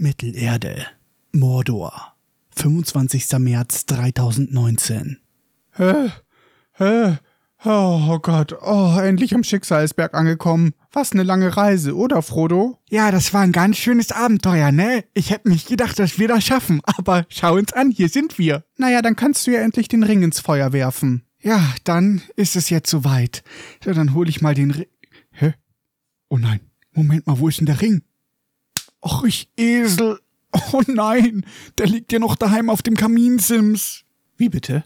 Mittelerde, Mordor, 25. März 3019. Hä? Hä? Oh Gott, oh, endlich am Schicksalsberg angekommen. Was eine lange Reise, oder Frodo? Ja, das war ein ganz schönes Abenteuer, ne? Ich hätte nicht gedacht, dass wir das schaffen, aber schau uns an, hier sind wir. Naja, dann kannst du ja endlich den Ring ins Feuer werfen. Ja, dann ist es jetzt soweit. So, dann hol ich mal den Ring. Hä? Oh nein, Moment mal, wo ist denn der Ring? Och, ich Esel. Oh nein, der liegt ja noch daheim auf dem Kaminsims. Wie bitte?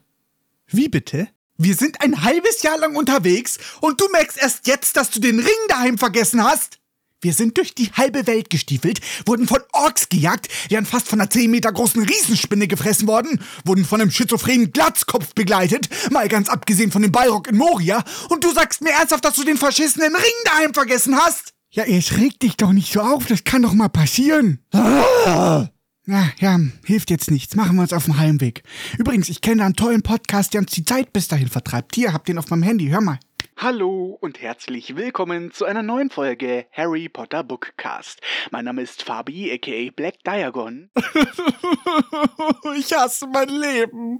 Wie bitte? Wir sind ein halbes Jahr lang unterwegs und du merkst erst jetzt, dass du den Ring daheim vergessen hast? Wir sind durch die halbe Welt gestiefelt, wurden von Orks gejagt, wären fast von einer 10 Meter großen Riesenspinne gefressen worden, wurden von einem schizophrenen Glatzkopf begleitet, mal ganz abgesehen von dem Ballrock in Moria, und du sagst mir ernsthaft, dass du den verschissenen Ring daheim vergessen hast? Ja, jetzt reg dich doch nicht so auf, das kann doch mal passieren. Ah. Ja, ja, hilft jetzt nichts. Machen wir uns auf den Heimweg. Übrigens, ich kenne einen tollen Podcast, der uns die Zeit bis dahin vertreibt. Hier, habt den auf meinem Handy. Hör mal. Hallo und herzlich willkommen zu einer neuen Folge Harry Potter Bookcast. Mein Name ist Fabi, aka Black Diagon. ich hasse mein Leben.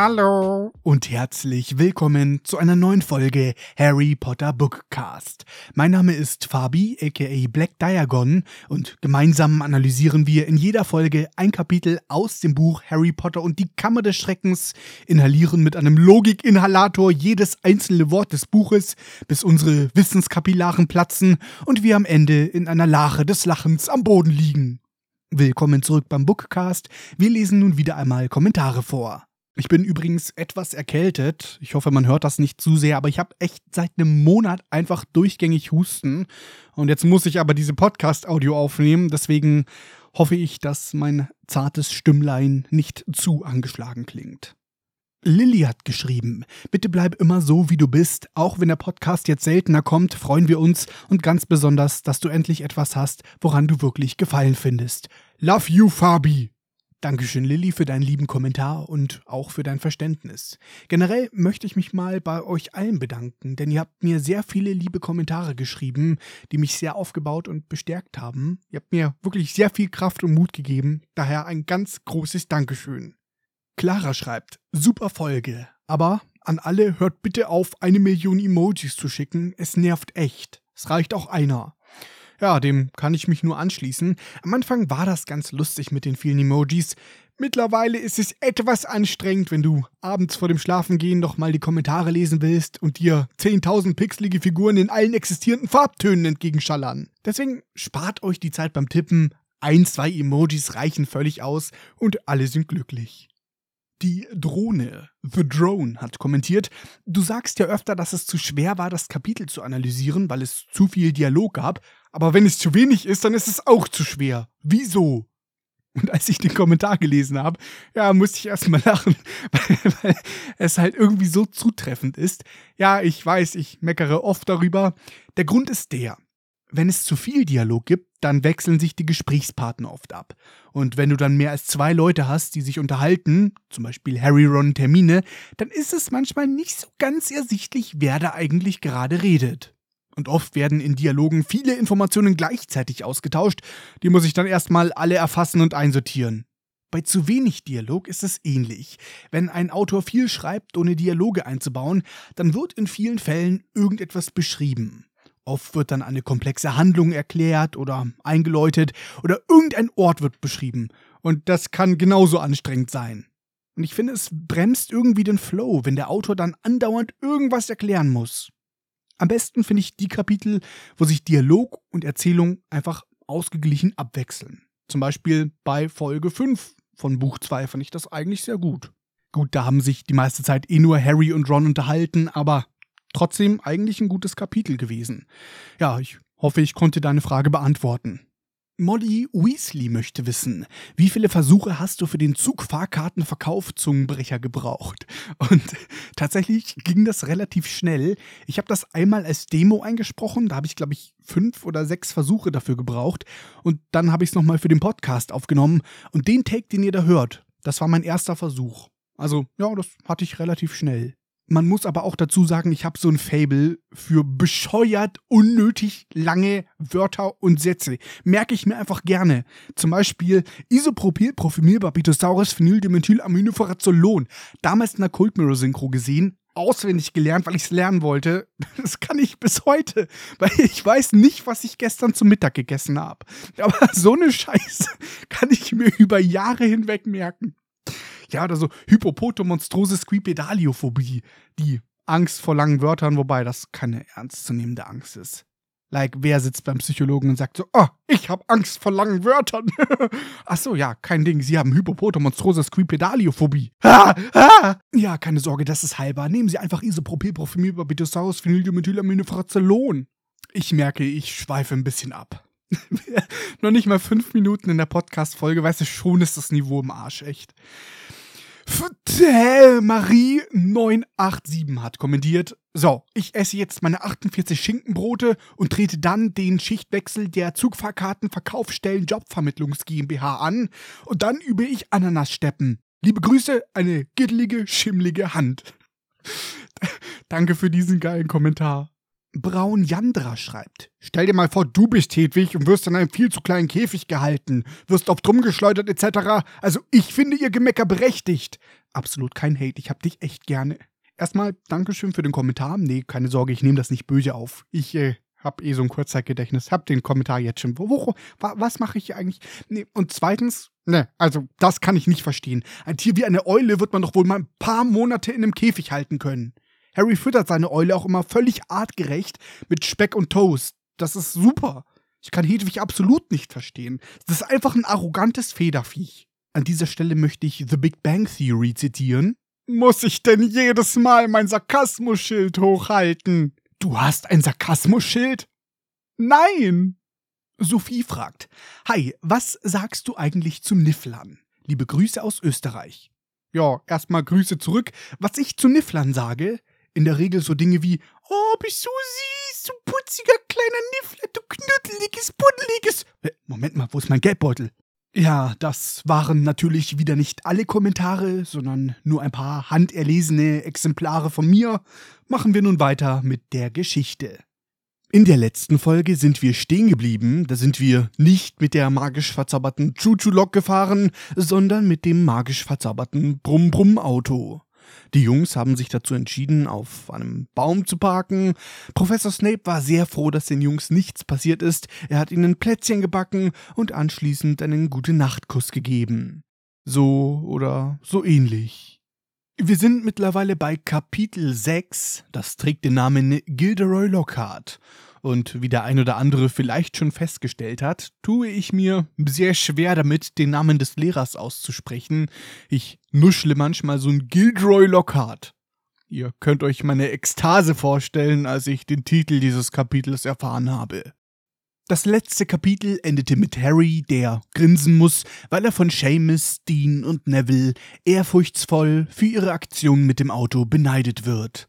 Hallo und herzlich willkommen zu einer neuen Folge Harry Potter Bookcast. Mein Name ist Fabi, aka Black Diagon, und gemeinsam analysieren wir in jeder Folge ein Kapitel aus dem Buch Harry Potter und die Kammer des Schreckens, inhalieren mit einem Logikinhalator jedes einzelne Wort des Buches, bis unsere Wissenskapillaren platzen und wir am Ende in einer Lache des Lachens am Boden liegen. Willkommen zurück beim Bookcast. Wir lesen nun wieder einmal Kommentare vor. Ich bin übrigens etwas erkältet. Ich hoffe, man hört das nicht zu sehr, aber ich habe echt seit einem Monat einfach durchgängig Husten. Und jetzt muss ich aber diese Podcast-Audio aufnehmen. Deswegen hoffe ich, dass mein zartes Stimmlein nicht zu angeschlagen klingt. Lilly hat geschrieben, bitte bleib immer so, wie du bist. Auch wenn der Podcast jetzt seltener kommt, freuen wir uns und ganz besonders, dass du endlich etwas hast, woran du wirklich Gefallen findest. Love you, Fabi! Dankeschön, Lilly, für deinen lieben Kommentar und auch für dein Verständnis. Generell möchte ich mich mal bei euch allen bedanken, denn ihr habt mir sehr viele liebe Kommentare geschrieben, die mich sehr aufgebaut und bestärkt haben. Ihr habt mir wirklich sehr viel Kraft und Mut gegeben, daher ein ganz großes Dankeschön. Clara schreibt, super Folge, aber an alle hört bitte auf, eine Million Emojis zu schicken, es nervt echt. Es reicht auch einer. Ja, dem kann ich mich nur anschließen. Am Anfang war das ganz lustig mit den vielen Emojis. Mittlerweile ist es etwas anstrengend, wenn du abends vor dem Schlafengehen noch mal die Kommentare lesen willst und dir 10.000 pixelige Figuren in allen existierenden Farbtönen entgegenschallern. Deswegen spart euch die Zeit beim Tippen. Ein, zwei Emojis reichen völlig aus und alle sind glücklich. Die Drohne, The Drone, hat kommentiert, du sagst ja öfter, dass es zu schwer war, das Kapitel zu analysieren, weil es zu viel Dialog gab, aber wenn es zu wenig ist, dann ist es auch zu schwer. Wieso? Und als ich den Kommentar gelesen habe, ja, musste ich erstmal lachen, weil, weil, es halt irgendwie so zutreffend ist. Ja, ich weiß, ich meckere oft darüber. Der Grund ist der. Wenn es zu viel Dialog gibt, dann wechseln sich die Gesprächspartner oft ab. Und wenn du dann mehr als zwei Leute hast, die sich unterhalten, zum Beispiel Harry, Ron, Termine, dann ist es manchmal nicht so ganz ersichtlich, wer da eigentlich gerade redet. Und oft werden in Dialogen viele Informationen gleichzeitig ausgetauscht, die muss ich dann erstmal alle erfassen und einsortieren. Bei zu wenig Dialog ist es ähnlich. Wenn ein Autor viel schreibt, ohne Dialoge einzubauen, dann wird in vielen Fällen irgendetwas beschrieben. Oft wird dann eine komplexe Handlung erklärt oder eingeläutet oder irgendein Ort wird beschrieben. Und das kann genauso anstrengend sein. Und ich finde, es bremst irgendwie den Flow, wenn der Autor dann andauernd irgendwas erklären muss. Am besten finde ich die Kapitel, wo sich Dialog und Erzählung einfach ausgeglichen abwechseln. Zum Beispiel bei Folge 5 von Buch 2 fand ich das eigentlich sehr gut. Gut, da haben sich die meiste Zeit eh nur Harry und Ron unterhalten, aber trotzdem eigentlich ein gutes Kapitel gewesen. Ja, ich hoffe, ich konnte deine Frage beantworten. Molly Weasley möchte wissen, wie viele Versuche hast du für den Zugfahrkartenverkauf Zungenbrecher gebraucht? Und tatsächlich ging das relativ schnell. Ich habe das einmal als Demo eingesprochen, da habe ich glaube ich fünf oder sechs Versuche dafür gebraucht und dann habe ich es nochmal für den Podcast aufgenommen und den Take, den ihr da hört, das war mein erster Versuch. Also ja, das hatte ich relativ schnell. Man muss aber auch dazu sagen, ich habe so ein Fable für bescheuert, unnötig lange Wörter und Sätze. Merke ich mir einfach gerne. Zum Beispiel Isopropylprofilmilbarbitosaurus Phenyldimethylaminoferazolon. Damals in der Cult Mirror Synchro gesehen, auswendig gelernt, weil ich es lernen wollte. Das kann ich bis heute, weil ich weiß nicht, was ich gestern zum Mittag gegessen habe. Aber so eine Scheiße kann ich mir über Jahre hinweg merken. Ja, oder so Hypopotomonstrosis Squipedaliophobie. Die Angst vor langen Wörtern, wobei das keine ernstzunehmende Angst ist. Like, wer sitzt beim Psychologen und sagt so, oh, ich habe Angst vor langen Wörtern. Ach so, ja, kein Ding, Sie haben Hypopotomonstrosis Squipedaliophobie. Ja, keine Sorge, das ist heilbar. Nehmen Sie einfach Isopropylprofimibarbitosaurus Phenyldimethylaminophracellon. Ich merke, ich schweife ein bisschen ab. Noch nicht mal fünf Minuten in der Podcast-Folge, weißt du, schon ist das Niveau im Arsch, echt. Marie 987 hat kommentiert. So, ich esse jetzt meine 48 Schinkenbrote und trete dann den Schichtwechsel der Zugfahrkartenverkaufsstellen Jobvermittlungs GmbH an und dann übe ich Ananassteppen. Liebe Grüße, eine gittelige, schimmlige Hand. Danke für diesen geilen Kommentar. Braun Jandra schreibt. Stell dir mal vor, du bist Hedwig und wirst in einem viel zu kleinen Käfig gehalten, wirst oft rumgeschleudert etc. Also ich finde ihr Gemecker berechtigt. Absolut kein Hate, ich hab dich echt gerne. Erstmal Dankeschön für den Kommentar. Nee, keine Sorge, ich nehme das nicht böse auf. Ich äh, hab eh so ein Kurzzeitgedächtnis, hab den Kommentar jetzt schon. Wo, wo, was mache ich hier eigentlich? Nee, und zweitens, ne, also das kann ich nicht verstehen. Ein Tier wie eine Eule wird man doch wohl mal ein paar Monate in einem Käfig halten können. Harry füttert seine Eule auch immer völlig artgerecht mit Speck und Toast. Das ist super. Ich kann Hedwig absolut nicht verstehen. Das ist einfach ein arrogantes Federviech. An dieser Stelle möchte ich The Big Bang Theory zitieren. Muss ich denn jedes Mal mein Sarkasmusschild hochhalten? Du hast ein Sarkasmusschild? Nein! Sophie fragt: Hi, was sagst du eigentlich zum Nifflern? Liebe Grüße aus Österreich. Ja, erstmal Grüße zurück. Was ich zu Nifflern sage, in der Regel so Dinge wie, oh, bist du süß, du putziger kleiner Niffler, du knuddeliges, buddeliges. Äh, Moment mal, wo ist mein Geldbeutel? Ja, das waren natürlich wieder nicht alle Kommentare, sondern nur ein paar handerlesene Exemplare von mir. Machen wir nun weiter mit der Geschichte. In der letzten Folge sind wir stehen geblieben, da sind wir nicht mit der magisch verzauberten Chuchu-Lok gefahren, sondern mit dem magisch verzauberten Brumm-Brumm-Auto. Die Jungs haben sich dazu entschieden, auf einem Baum zu parken. Professor Snape war sehr froh, dass den Jungs nichts passiert ist. Er hat ihnen Plätzchen gebacken und anschließend einen gute Nachtkuss gegeben. So oder so ähnlich. Wir sind mittlerweile bei Kapitel 6, das trägt den Namen Gilderoy Lockhart. Und wie der ein oder andere vielleicht schon festgestellt hat, tue ich mir sehr schwer damit, den Namen des Lehrers auszusprechen. Ich nuschle manchmal so ein Gilderoy Lockhart. Ihr könnt euch meine Ekstase vorstellen, als ich den Titel dieses Kapitels erfahren habe. Das letzte Kapitel endete mit Harry, der grinsen muss, weil er von Seamus, Dean und Neville ehrfurchtsvoll für ihre Aktion mit dem Auto beneidet wird.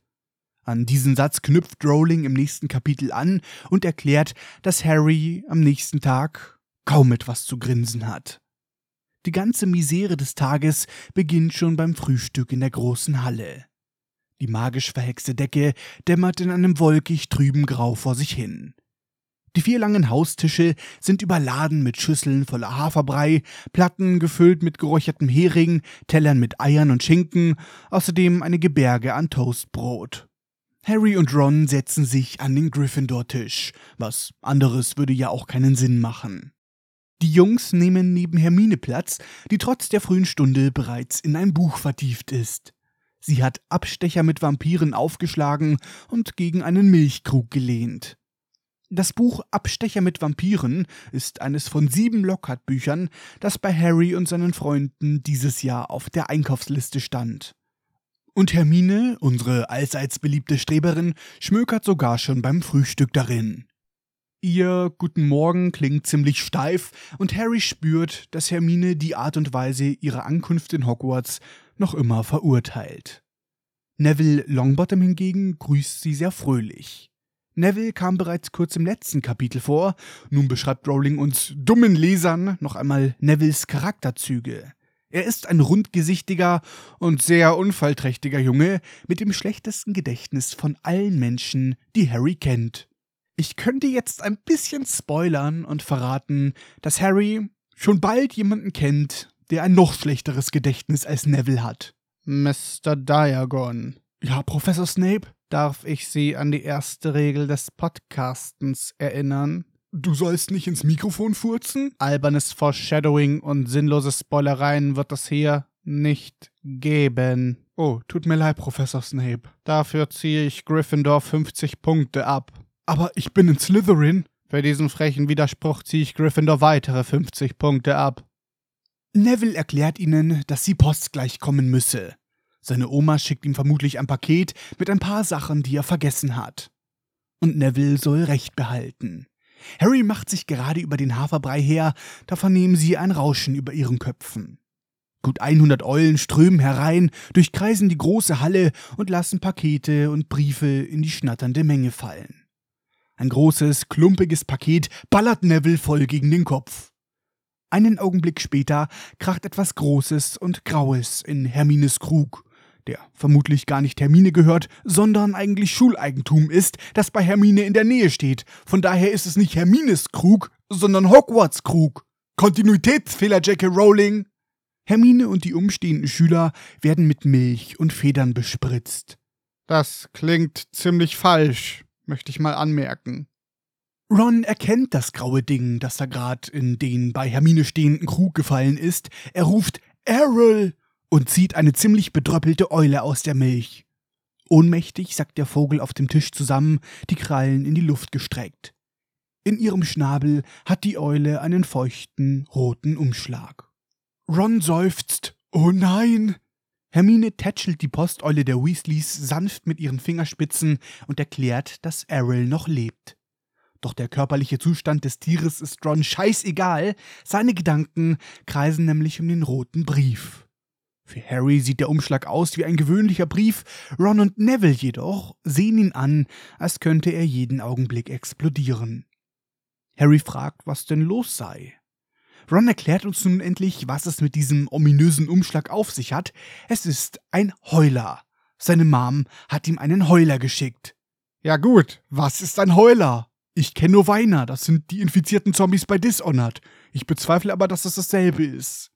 An diesen Satz knüpft Rowling im nächsten Kapitel an und erklärt, dass Harry am nächsten Tag kaum etwas zu grinsen hat. Die ganze Misere des Tages beginnt schon beim Frühstück in der großen Halle. Die magisch verhexte Decke dämmert in einem wolkig trüben Grau vor sich hin. Die vier langen Haustische sind überladen mit Schüsseln voller Haferbrei, Platten gefüllt mit geräuchertem Hering, Tellern mit Eiern und Schinken, außerdem eine Gebärge an Toastbrot. Harry und Ron setzen sich an den Gryffindor-Tisch. Was anderes würde ja auch keinen Sinn machen. Die Jungs nehmen neben Hermine Platz, die trotz der frühen Stunde bereits in ein Buch vertieft ist. Sie hat Abstecher mit Vampiren aufgeschlagen und gegen einen Milchkrug gelehnt. Das Buch Abstecher mit Vampiren ist eines von sieben Lockhart-Büchern, das bei Harry und seinen Freunden dieses Jahr auf der Einkaufsliste stand. Und Hermine, unsere allseits beliebte Streberin, schmökert sogar schon beim Frühstück darin. Ihr Guten Morgen klingt ziemlich steif und Harry spürt, dass Hermine die Art und Weise ihrer Ankunft in Hogwarts noch immer verurteilt. Neville Longbottom hingegen grüßt sie sehr fröhlich. Neville kam bereits kurz im letzten Kapitel vor, nun beschreibt Rowling uns dummen Lesern noch einmal Nevilles Charakterzüge. Er ist ein rundgesichtiger und sehr unfallträchtiger Junge mit dem schlechtesten Gedächtnis von allen Menschen, die Harry kennt. Ich könnte jetzt ein bisschen spoilern und verraten, dass Harry schon bald jemanden kennt, der ein noch schlechteres Gedächtnis als Neville hat. Mr. Diagon. Ja, Professor Snape? Darf ich Sie an die erste Regel des Podcastens erinnern? Du sollst nicht ins Mikrofon furzen? Albernes Foreshadowing und sinnlose Spoilereien wird es hier nicht geben. Oh, tut mir leid, Professor Snape. Dafür ziehe ich Gryffindor 50 Punkte ab. Aber ich bin in Slytherin. Für diesen frechen Widerspruch ziehe ich Gryffindor weitere 50 Punkte ab. Neville erklärt ihnen, dass sie Post gleich kommen müsse. Seine Oma schickt ihm vermutlich ein Paket mit ein paar Sachen, die er vergessen hat. Und Neville soll Recht behalten. Harry macht sich gerade über den Haferbrei her, da vernehmen sie ein Rauschen über ihren Köpfen. Gut 100 Eulen strömen herein, durchkreisen die große Halle und lassen Pakete und Briefe in die schnatternde Menge fallen. Ein großes, klumpiges Paket ballert Neville voll gegen den Kopf. Einen Augenblick später kracht etwas Großes und Graues in Hermines Krug der vermutlich gar nicht Hermine gehört, sondern eigentlich Schuleigentum ist, das bei Hermine in der Nähe steht. Von daher ist es nicht Hermines Krug, sondern Hogwarts Krug. Kontinuitätsfehler, J.K. Rowling. Hermine und die umstehenden Schüler werden mit Milch und Federn bespritzt. Das klingt ziemlich falsch, möchte ich mal anmerken. Ron erkennt das graue Ding, das da gerade in den bei Hermine stehenden Krug gefallen ist. Er ruft Errol und zieht eine ziemlich bedröppelte Eule aus der Milch. Ohnmächtig sackt der Vogel auf dem Tisch zusammen, die Krallen in die Luft gestreckt. In ihrem Schnabel hat die Eule einen feuchten, roten Umschlag. Ron seufzt. Oh nein! Hermine tätschelt die Posteule der Weasleys sanft mit ihren Fingerspitzen und erklärt, dass Errol noch lebt. Doch der körperliche Zustand des Tieres ist Ron scheißegal, seine Gedanken kreisen nämlich um den roten Brief. Für Harry sieht der Umschlag aus wie ein gewöhnlicher Brief, Ron und Neville jedoch sehen ihn an, als könnte er jeden Augenblick explodieren. Harry fragt, was denn los sei. Ron erklärt uns nun endlich, was es mit diesem ominösen Umschlag auf sich hat. Es ist ein Heuler. Seine Mom hat ihm einen Heuler geschickt. Ja gut, was ist ein Heuler? Ich kenne nur Weiner, das sind die infizierten Zombies bei Dishonored. Ich bezweifle aber, dass es dasselbe ist.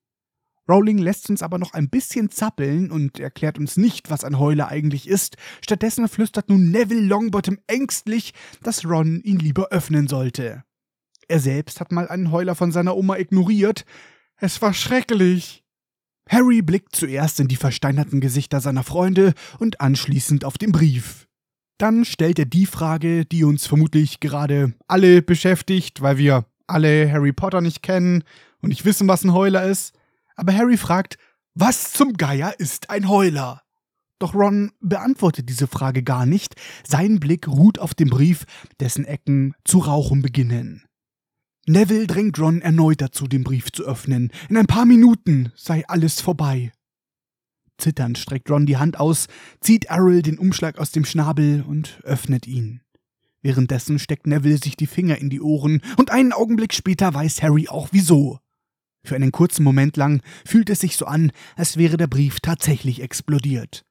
Rowling lässt uns aber noch ein bisschen zappeln und erklärt uns nicht, was ein Heuler eigentlich ist. Stattdessen flüstert nun Neville Longbottom ängstlich, dass Ron ihn lieber öffnen sollte. Er selbst hat mal einen Heuler von seiner Oma ignoriert. Es war schrecklich. Harry blickt zuerst in die versteinerten Gesichter seiner Freunde und anschließend auf den Brief. Dann stellt er die Frage, die uns vermutlich gerade alle beschäftigt, weil wir alle Harry Potter nicht kennen und nicht wissen, was ein Heuler ist. Aber Harry fragt, was zum Geier ist ein Heuler? Doch Ron beantwortet diese Frage gar nicht, sein Blick ruht auf dem Brief, dessen Ecken zu rauchen beginnen. Neville drängt Ron erneut dazu, den Brief zu öffnen. In ein paar Minuten sei alles vorbei. Zitternd streckt Ron die Hand aus, zieht Errol den Umschlag aus dem Schnabel und öffnet ihn. Währenddessen steckt Neville sich die Finger in die Ohren und einen Augenblick später weiß Harry auch wieso. Für einen kurzen Moment lang fühlt es sich so an, als wäre der Brief tatsächlich explodiert.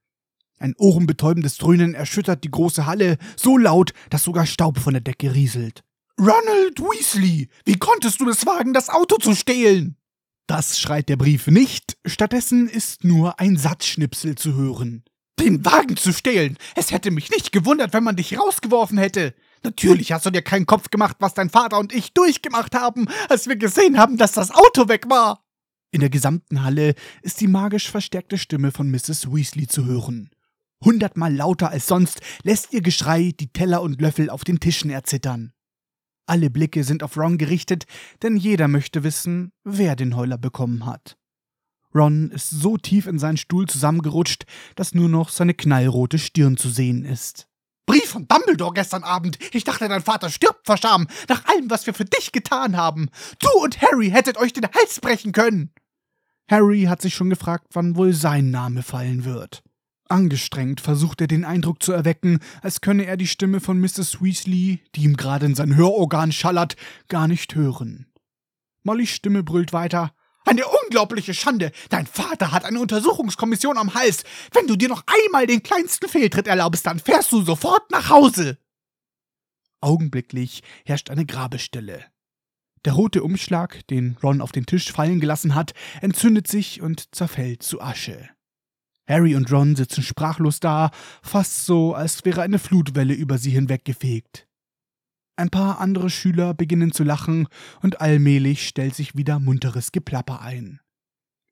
Ein ohrenbetäubendes Dröhnen erschüttert die große Halle so laut, dass sogar Staub von der Decke rieselt. Ronald Weasley, wie konntest du es wagen, das Auto zu stehlen? Das schreit der Brief nicht, stattdessen ist nur ein Satzschnipsel zu hören. Den Wagen zu stehlen! Es hätte mich nicht gewundert, wenn man dich rausgeworfen hätte. Natürlich hast du dir keinen Kopf gemacht, was dein Vater und ich durchgemacht haben, als wir gesehen haben, dass das Auto weg war. In der gesamten Halle ist die magisch verstärkte Stimme von Mrs. Weasley zu hören. Hundertmal lauter als sonst lässt ihr Geschrei die Teller und Löffel auf den Tischen erzittern. Alle Blicke sind auf Ron gerichtet, denn jeder möchte wissen, wer den Heuler bekommen hat. Ron ist so tief in seinen Stuhl zusammengerutscht, dass nur noch seine knallrote Stirn zu sehen ist. Brief von Dumbledore gestern Abend. Ich dachte, dein Vater stirbt vor Scham, nach allem, was wir für dich getan haben. Du und Harry hättet euch den Hals brechen können. Harry hat sich schon gefragt, wann wohl sein Name fallen wird. Angestrengt versucht er den Eindruck zu erwecken, als könne er die Stimme von Mrs. Weasley, die ihm gerade in sein Hörorgan schallert, gar nicht hören. Mollys Stimme brüllt weiter. Eine unglaubliche Schande! Dein Vater hat eine Untersuchungskommission am Hals. Wenn du dir noch einmal den kleinsten Fehltritt erlaubst, dann fährst du sofort nach Hause. Augenblicklich herrscht eine Grabestelle. Der rote Umschlag, den Ron auf den Tisch fallen gelassen hat, entzündet sich und zerfällt zu Asche. Harry und Ron sitzen sprachlos da, fast so, als wäre eine Flutwelle über sie hinweggefegt. Ein paar andere Schüler beginnen zu lachen und allmählich stellt sich wieder munteres Geplapper ein.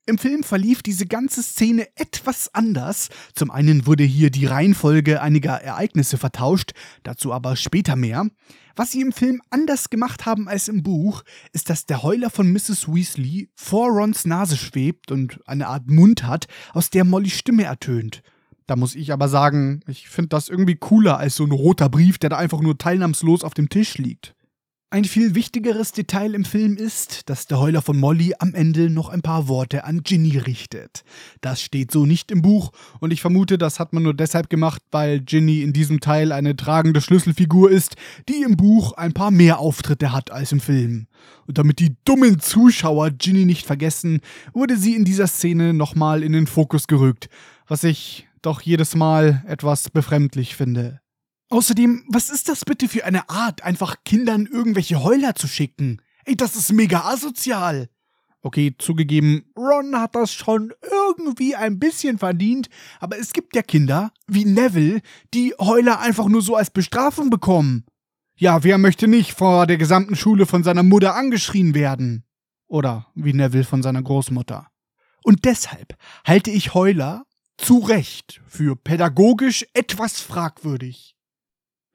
Im Film verlief diese ganze Szene etwas anders. Zum einen wurde hier die Reihenfolge einiger Ereignisse vertauscht, dazu aber später mehr. Was sie im Film anders gemacht haben als im Buch, ist, dass der Heuler von Mrs. Weasley vor Rons Nase schwebt und eine Art Mund hat, aus der Mollys Stimme ertönt. Da muss ich aber sagen, ich finde das irgendwie cooler als so ein roter Brief, der da einfach nur teilnahmslos auf dem Tisch liegt. Ein viel wichtigeres Detail im Film ist, dass der Heuler von Molly am Ende noch ein paar Worte an Ginny richtet. Das steht so nicht im Buch und ich vermute, das hat man nur deshalb gemacht, weil Ginny in diesem Teil eine tragende Schlüsselfigur ist, die im Buch ein paar mehr Auftritte hat als im Film. Und damit die dummen Zuschauer Ginny nicht vergessen, wurde sie in dieser Szene nochmal in den Fokus gerückt, was ich doch jedes Mal etwas befremdlich finde. Außerdem, was ist das bitte für eine Art, einfach Kindern irgendwelche Heuler zu schicken? Ey, das ist mega asozial. Okay, zugegeben, Ron hat das schon irgendwie ein bisschen verdient, aber es gibt ja Kinder, wie Neville, die Heuler einfach nur so als Bestrafung bekommen. Ja, wer möchte nicht vor der gesamten Schule von seiner Mutter angeschrien werden? Oder wie Neville von seiner Großmutter. Und deshalb halte ich Heuler zu Recht für pädagogisch etwas fragwürdig.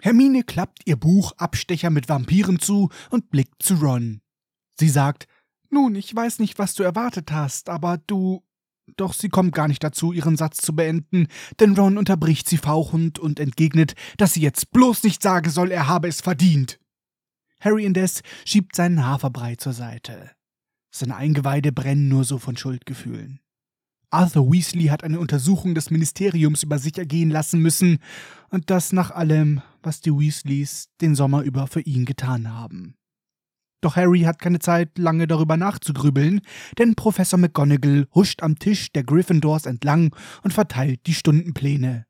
Hermine klappt ihr Buch Abstecher mit Vampiren zu und blickt zu Ron. Sie sagt, nun, ich weiß nicht, was du erwartet hast, aber du. Doch sie kommt gar nicht dazu, ihren Satz zu beenden, denn Ron unterbricht sie fauchend und entgegnet, dass sie jetzt bloß nicht sagen soll, er habe es verdient. Harry indes schiebt seinen Haferbrei zur Seite. Seine Eingeweide brennen nur so von Schuldgefühlen. Arthur Weasley hat eine Untersuchung des Ministeriums über sich ergehen lassen müssen, und das nach allem, was die Weasleys den Sommer über für ihn getan haben. Doch Harry hat keine Zeit, lange darüber nachzugrübeln, denn Professor McGonagall huscht am Tisch der Gryffindors entlang und verteilt die Stundenpläne.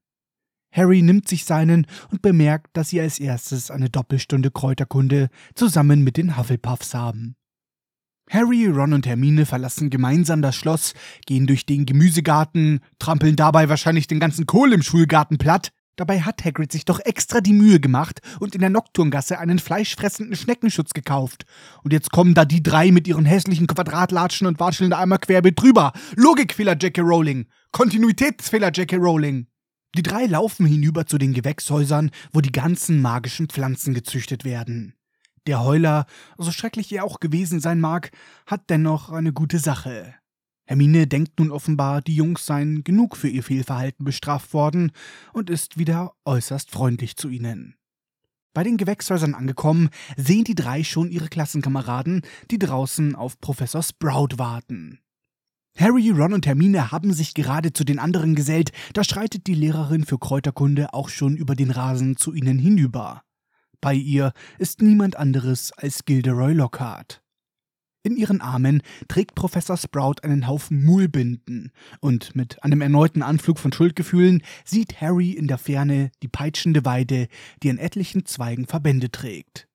Harry nimmt sich seinen und bemerkt, dass sie als erstes eine Doppelstunde Kräuterkunde zusammen mit den Hufflepuffs haben. Harry, Ron und Hermine verlassen gemeinsam das Schloss, gehen durch den Gemüsegarten, trampeln dabei wahrscheinlich den ganzen Kohl im Schulgarten platt. Dabei hat Hagrid sich doch extra die Mühe gemacht und in der Nocturngasse einen fleischfressenden Schneckenschutz gekauft. Und jetzt kommen da die drei mit ihren hässlichen Quadratlatschen und watscheln da einmal querbeet drüber. Logikfehler J.K. Rowling. Kontinuitätsfehler J.K. Rowling. Die drei laufen hinüber zu den Gewächshäusern, wo die ganzen magischen Pflanzen gezüchtet werden. Der Heuler, so schrecklich er auch gewesen sein mag, hat dennoch eine gute Sache. Hermine denkt nun offenbar, die Jungs seien genug für ihr Fehlverhalten bestraft worden und ist wieder äußerst freundlich zu ihnen. Bei den Gewächshäusern angekommen, sehen die drei schon ihre Klassenkameraden, die draußen auf Professor Sprout warten. Harry, Ron und Hermine haben sich gerade zu den anderen gesellt, da schreitet die Lehrerin für Kräuterkunde auch schon über den Rasen zu ihnen hinüber. Bei ihr ist niemand anderes als Gilderoy Lockhart. In ihren Armen trägt Professor Sprout einen Haufen Muhlbinden, und mit einem erneuten Anflug von Schuldgefühlen sieht Harry in der Ferne die peitschende Weide, die an etlichen Zweigen Verbände trägt.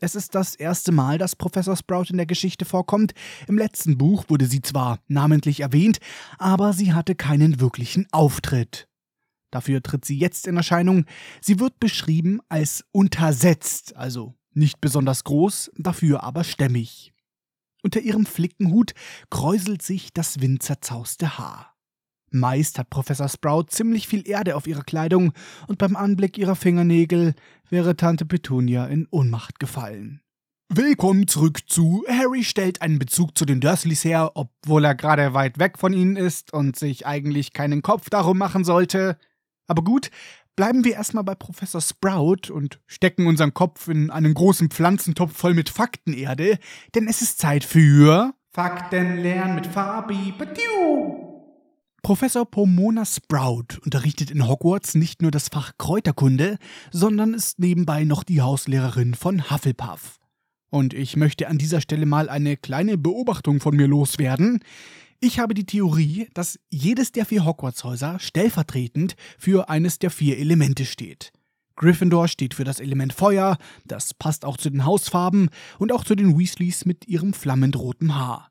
Es ist das erste Mal, dass Professor Sprout in der Geschichte vorkommt. Im letzten Buch wurde sie zwar namentlich erwähnt, aber sie hatte keinen wirklichen Auftritt. Dafür tritt sie jetzt in Erscheinung. Sie wird beschrieben als untersetzt, also nicht besonders groß, dafür aber stämmig. Unter ihrem Flickenhut kräuselt sich das windzerzauste Haar. Meist hat Professor Sprout ziemlich viel Erde auf ihrer Kleidung und beim Anblick ihrer Fingernägel wäre Tante Petunia in Ohnmacht gefallen. Willkommen zurück zu Harry stellt einen Bezug zu den Dursleys her, obwohl er gerade weit weg von ihnen ist und sich eigentlich keinen Kopf darum machen sollte. Aber gut, bleiben wir erstmal bei Professor Sprout und stecken unseren Kopf in einen großen Pflanzentopf voll mit Faktenerde, denn es ist Zeit für Fakten lernen mit Fabi. Professor Pomona Sprout unterrichtet in Hogwarts nicht nur das Fach Kräuterkunde, sondern ist nebenbei noch die Hauslehrerin von Hufflepuff. Und ich möchte an dieser Stelle mal eine kleine Beobachtung von mir loswerden. Ich habe die Theorie, dass jedes der vier Hogwarts-Häuser stellvertretend für eines der vier Elemente steht. Gryffindor steht für das Element Feuer, das passt auch zu den Hausfarben und auch zu den Weasleys mit ihrem flammend roten Haar.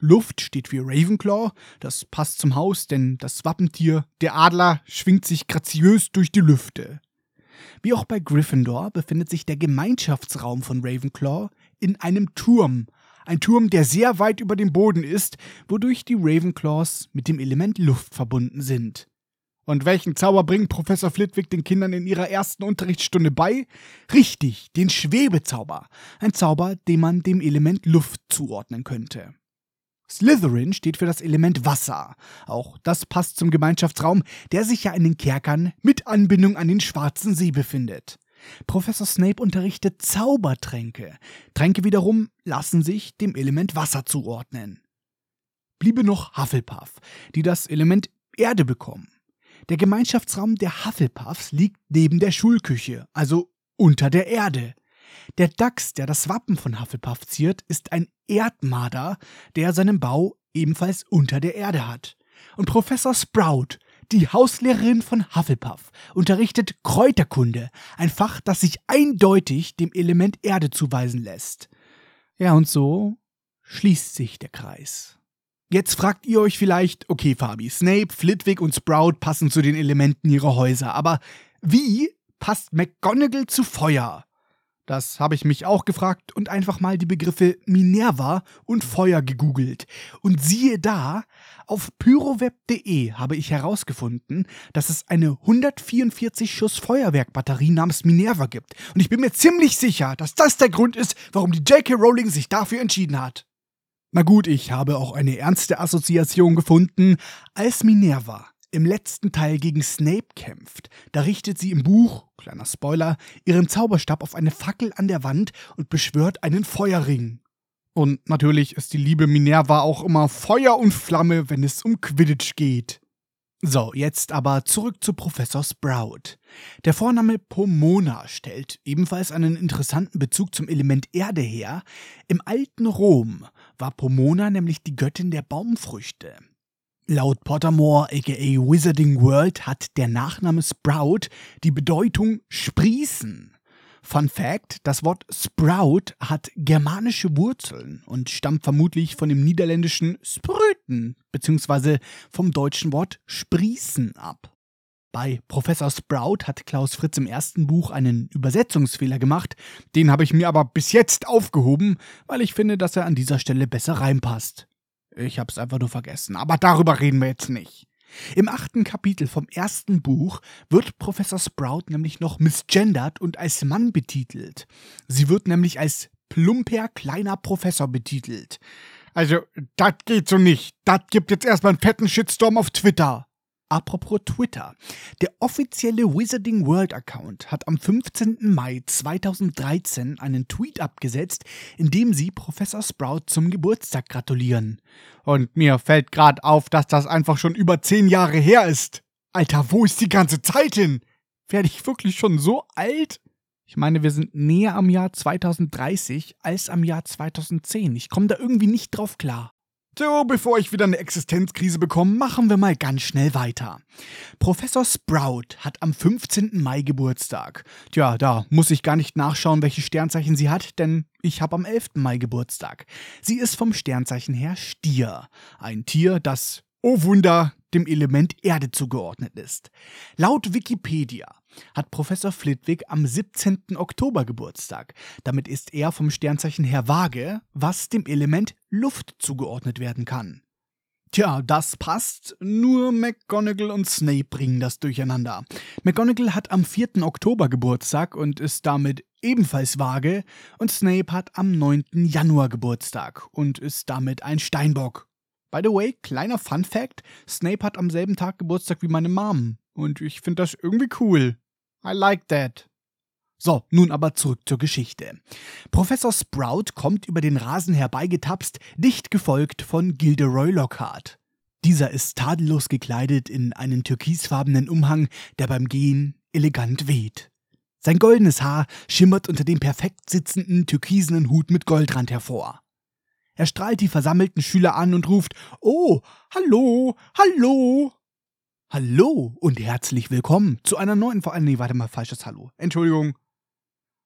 Luft steht für Ravenclaw, das passt zum Haus, denn das Wappentier, der Adler, schwingt sich graziös durch die Lüfte. Wie auch bei Gryffindor befindet sich der Gemeinschaftsraum von Ravenclaw in einem Turm, ein Turm, der sehr weit über dem Boden ist, wodurch die Ravenclaws mit dem Element Luft verbunden sind. Und welchen Zauber bringt Professor Flitwick den Kindern in ihrer ersten Unterrichtsstunde bei? Richtig, den Schwebezauber. Ein Zauber, den man dem Element Luft zuordnen könnte. Slytherin steht für das Element Wasser. Auch das passt zum Gemeinschaftsraum, der sich ja in den Kerkern mit Anbindung an den Schwarzen See befindet. Professor Snape unterrichtet Zaubertränke. Tränke wiederum lassen sich dem Element Wasser zuordnen. Bliebe noch Hufflepuff, die das Element Erde bekommen. Der Gemeinschaftsraum der Hufflepuffs liegt neben der Schulküche, also unter der Erde. Der Dachs, der das Wappen von Hufflepuff ziert, ist ein Erdmarder, der seinen Bau ebenfalls unter der Erde hat. Und Professor Sprout die Hauslehrerin von Hufflepuff unterrichtet Kräuterkunde, ein Fach, das sich eindeutig dem Element Erde zuweisen lässt. Ja, und so schließt sich der Kreis. Jetzt fragt ihr euch vielleicht, okay, Fabi, Snape, Flitwick und Sprout passen zu den Elementen ihrer Häuser, aber wie passt McGonagall zu Feuer? Das habe ich mich auch gefragt und einfach mal die Begriffe Minerva und Feuer gegoogelt. Und siehe da, auf pyroweb.de habe ich herausgefunden, dass es eine 144 Schuss Feuerwerkbatterie namens Minerva gibt. Und ich bin mir ziemlich sicher, dass das der Grund ist, warum die J.K. Rowling sich dafür entschieden hat. Na gut, ich habe auch eine ernste Assoziation gefunden, als Minerva im letzten Teil gegen Snape kämpft. Da richtet sie im Buch, kleiner Spoiler, ihren Zauberstab auf eine Fackel an der Wand und beschwört einen Feuerring. Und natürlich ist die liebe Minerva auch immer Feuer und Flamme, wenn es um Quidditch geht. So, jetzt aber zurück zu Professor Sprout. Der Vorname Pomona stellt ebenfalls einen interessanten Bezug zum Element Erde her. Im alten Rom war Pomona nämlich die Göttin der Baumfrüchte. Laut Pottermore aka Wizarding World hat der Nachname Sprout die Bedeutung sprießen. Fun Fact: Das Wort Sprout hat germanische Wurzeln und stammt vermutlich von dem niederländischen Sprüten bzw. vom deutschen Wort sprießen ab. Bei Professor Sprout hat Klaus Fritz im ersten Buch einen Übersetzungsfehler gemacht, den habe ich mir aber bis jetzt aufgehoben, weil ich finde, dass er an dieser Stelle besser reinpasst. Ich hab's einfach nur vergessen. Aber darüber reden wir jetzt nicht. Im achten Kapitel vom ersten Buch wird Professor Sprout nämlich noch misgendert und als Mann betitelt. Sie wird nämlich als plumper kleiner Professor betitelt. Also, das geht so nicht. Das gibt jetzt erstmal einen fetten Shitstorm auf Twitter. Apropos Twitter. Der offizielle Wizarding World Account hat am 15. Mai 2013 einen Tweet abgesetzt, in dem sie Professor Sprout zum Geburtstag gratulieren. Und mir fällt gerade auf, dass das einfach schon über zehn Jahre her ist. Alter, wo ist die ganze Zeit hin? Werde ich wirklich schon so alt? Ich meine, wir sind näher am Jahr 2030 als am Jahr 2010. Ich komme da irgendwie nicht drauf klar. So, bevor ich wieder eine Existenzkrise bekomme, machen wir mal ganz schnell weiter. Professor Sprout hat am 15. Mai Geburtstag. Tja, da muss ich gar nicht nachschauen, welche Sternzeichen sie hat, denn ich habe am 11. Mai Geburtstag. Sie ist vom Sternzeichen her Stier. Ein Tier, das, oh Wunder, dem Element Erde zugeordnet ist. Laut Wikipedia hat Professor Flitwick am 17. Oktober Geburtstag. Damit ist er vom Sternzeichen her Waage, was dem Element Luft zugeordnet werden kann. Tja, das passt, nur McGonagall und Snape bringen das durcheinander. McGonagall hat am 4. Oktober Geburtstag und ist damit ebenfalls vage, und Snape hat am 9. Januar Geburtstag und ist damit ein Steinbock. By the way, kleiner Fun Fact: Snape hat am selben Tag Geburtstag wie meine Mom. Und ich finde das irgendwie cool. I like that. So, nun aber zurück zur Geschichte. Professor Sprout kommt über den Rasen herbeigetapst, dicht gefolgt von Gilderoy Lockhart. Dieser ist tadellos gekleidet in einen türkisfarbenen Umhang, der beim Gehen elegant weht. Sein goldenes Haar schimmert unter dem perfekt sitzenden türkisenen Hut mit Goldrand hervor. Er strahlt die versammelten Schüler an und ruft Oh, hallo, hallo. Hallo und herzlich willkommen zu einer neuen Vor Nee, warte mal, falsches Hallo. Entschuldigung.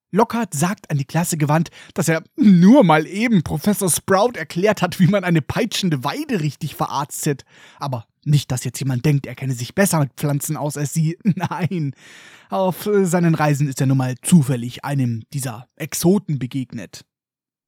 Lockhart sagt an die Klasse gewandt, dass er nur mal eben Professor Sprout erklärt hat, wie man eine peitschende Weide richtig verarztet. Aber nicht, dass jetzt jemand denkt, er kenne sich besser mit Pflanzen aus als sie. Nein. Auf seinen Reisen ist er nun mal zufällig einem dieser Exoten begegnet.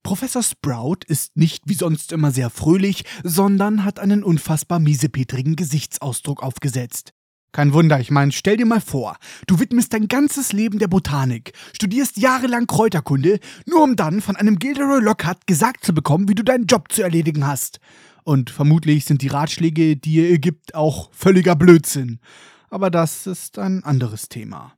Professor Sprout ist nicht wie sonst immer sehr fröhlich, sondern hat einen unfassbar miesepetrigen Gesichtsausdruck aufgesetzt. Kein Wunder, ich meine, stell dir mal vor, du widmest dein ganzes Leben der Botanik, studierst jahrelang Kräuterkunde, nur um dann von einem Gilderoy Lockhart gesagt zu bekommen, wie du deinen Job zu erledigen hast. Und vermutlich sind die Ratschläge, die er ihr gibt, auch völliger Blödsinn. Aber das ist ein anderes Thema.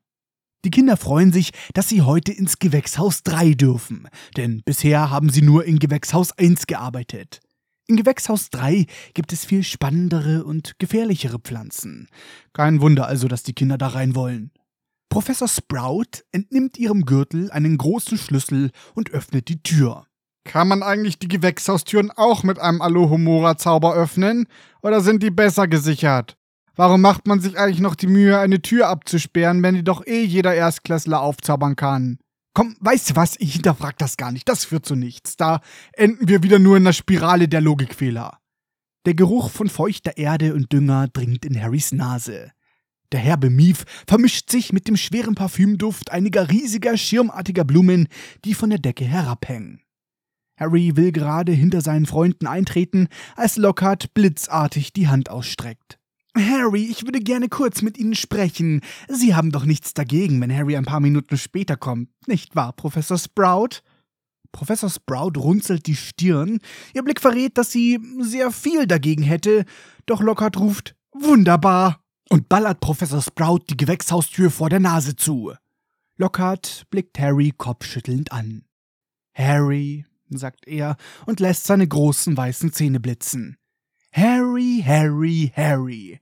Die Kinder freuen sich, dass sie heute ins Gewächshaus 3 dürfen, denn bisher haben sie nur in Gewächshaus 1 gearbeitet. In Gewächshaus 3 gibt es viel spannendere und gefährlichere Pflanzen. Kein Wunder also, dass die Kinder da rein wollen. Professor Sprout entnimmt ihrem Gürtel einen großen Schlüssel und öffnet die Tür. Kann man eigentlich die Gewächshaustüren auch mit einem Alohomora-Zauber öffnen? Oder sind die besser gesichert? Warum macht man sich eigentlich noch die Mühe, eine Tür abzusperren, wenn die doch eh jeder Erstklässler aufzaubern kann? Komm, weißt du was? Ich hinterfrag das gar nicht. Das führt zu nichts. Da enden wir wieder nur in der Spirale der Logikfehler. Der Geruch von feuchter Erde und Dünger dringt in Harrys Nase. Der herbe Mief vermischt sich mit dem schweren Parfümduft einiger riesiger, schirmartiger Blumen, die von der Decke herabhängen. Harry will gerade hinter seinen Freunden eintreten, als Lockhart blitzartig die Hand ausstreckt. Harry, ich würde gerne kurz mit Ihnen sprechen. Sie haben doch nichts dagegen, wenn Harry ein paar Minuten später kommt, nicht wahr, Professor Sprout? Professor Sprout runzelt die Stirn. Ihr Blick verrät, dass sie sehr viel dagegen hätte, doch Lockhart ruft Wunderbar und ballert Professor Sprout die Gewächshaustür vor der Nase zu. Lockhart blickt Harry kopfschüttelnd an. Harry, sagt er und lässt seine großen weißen Zähne blitzen. Harry, Harry, Harry.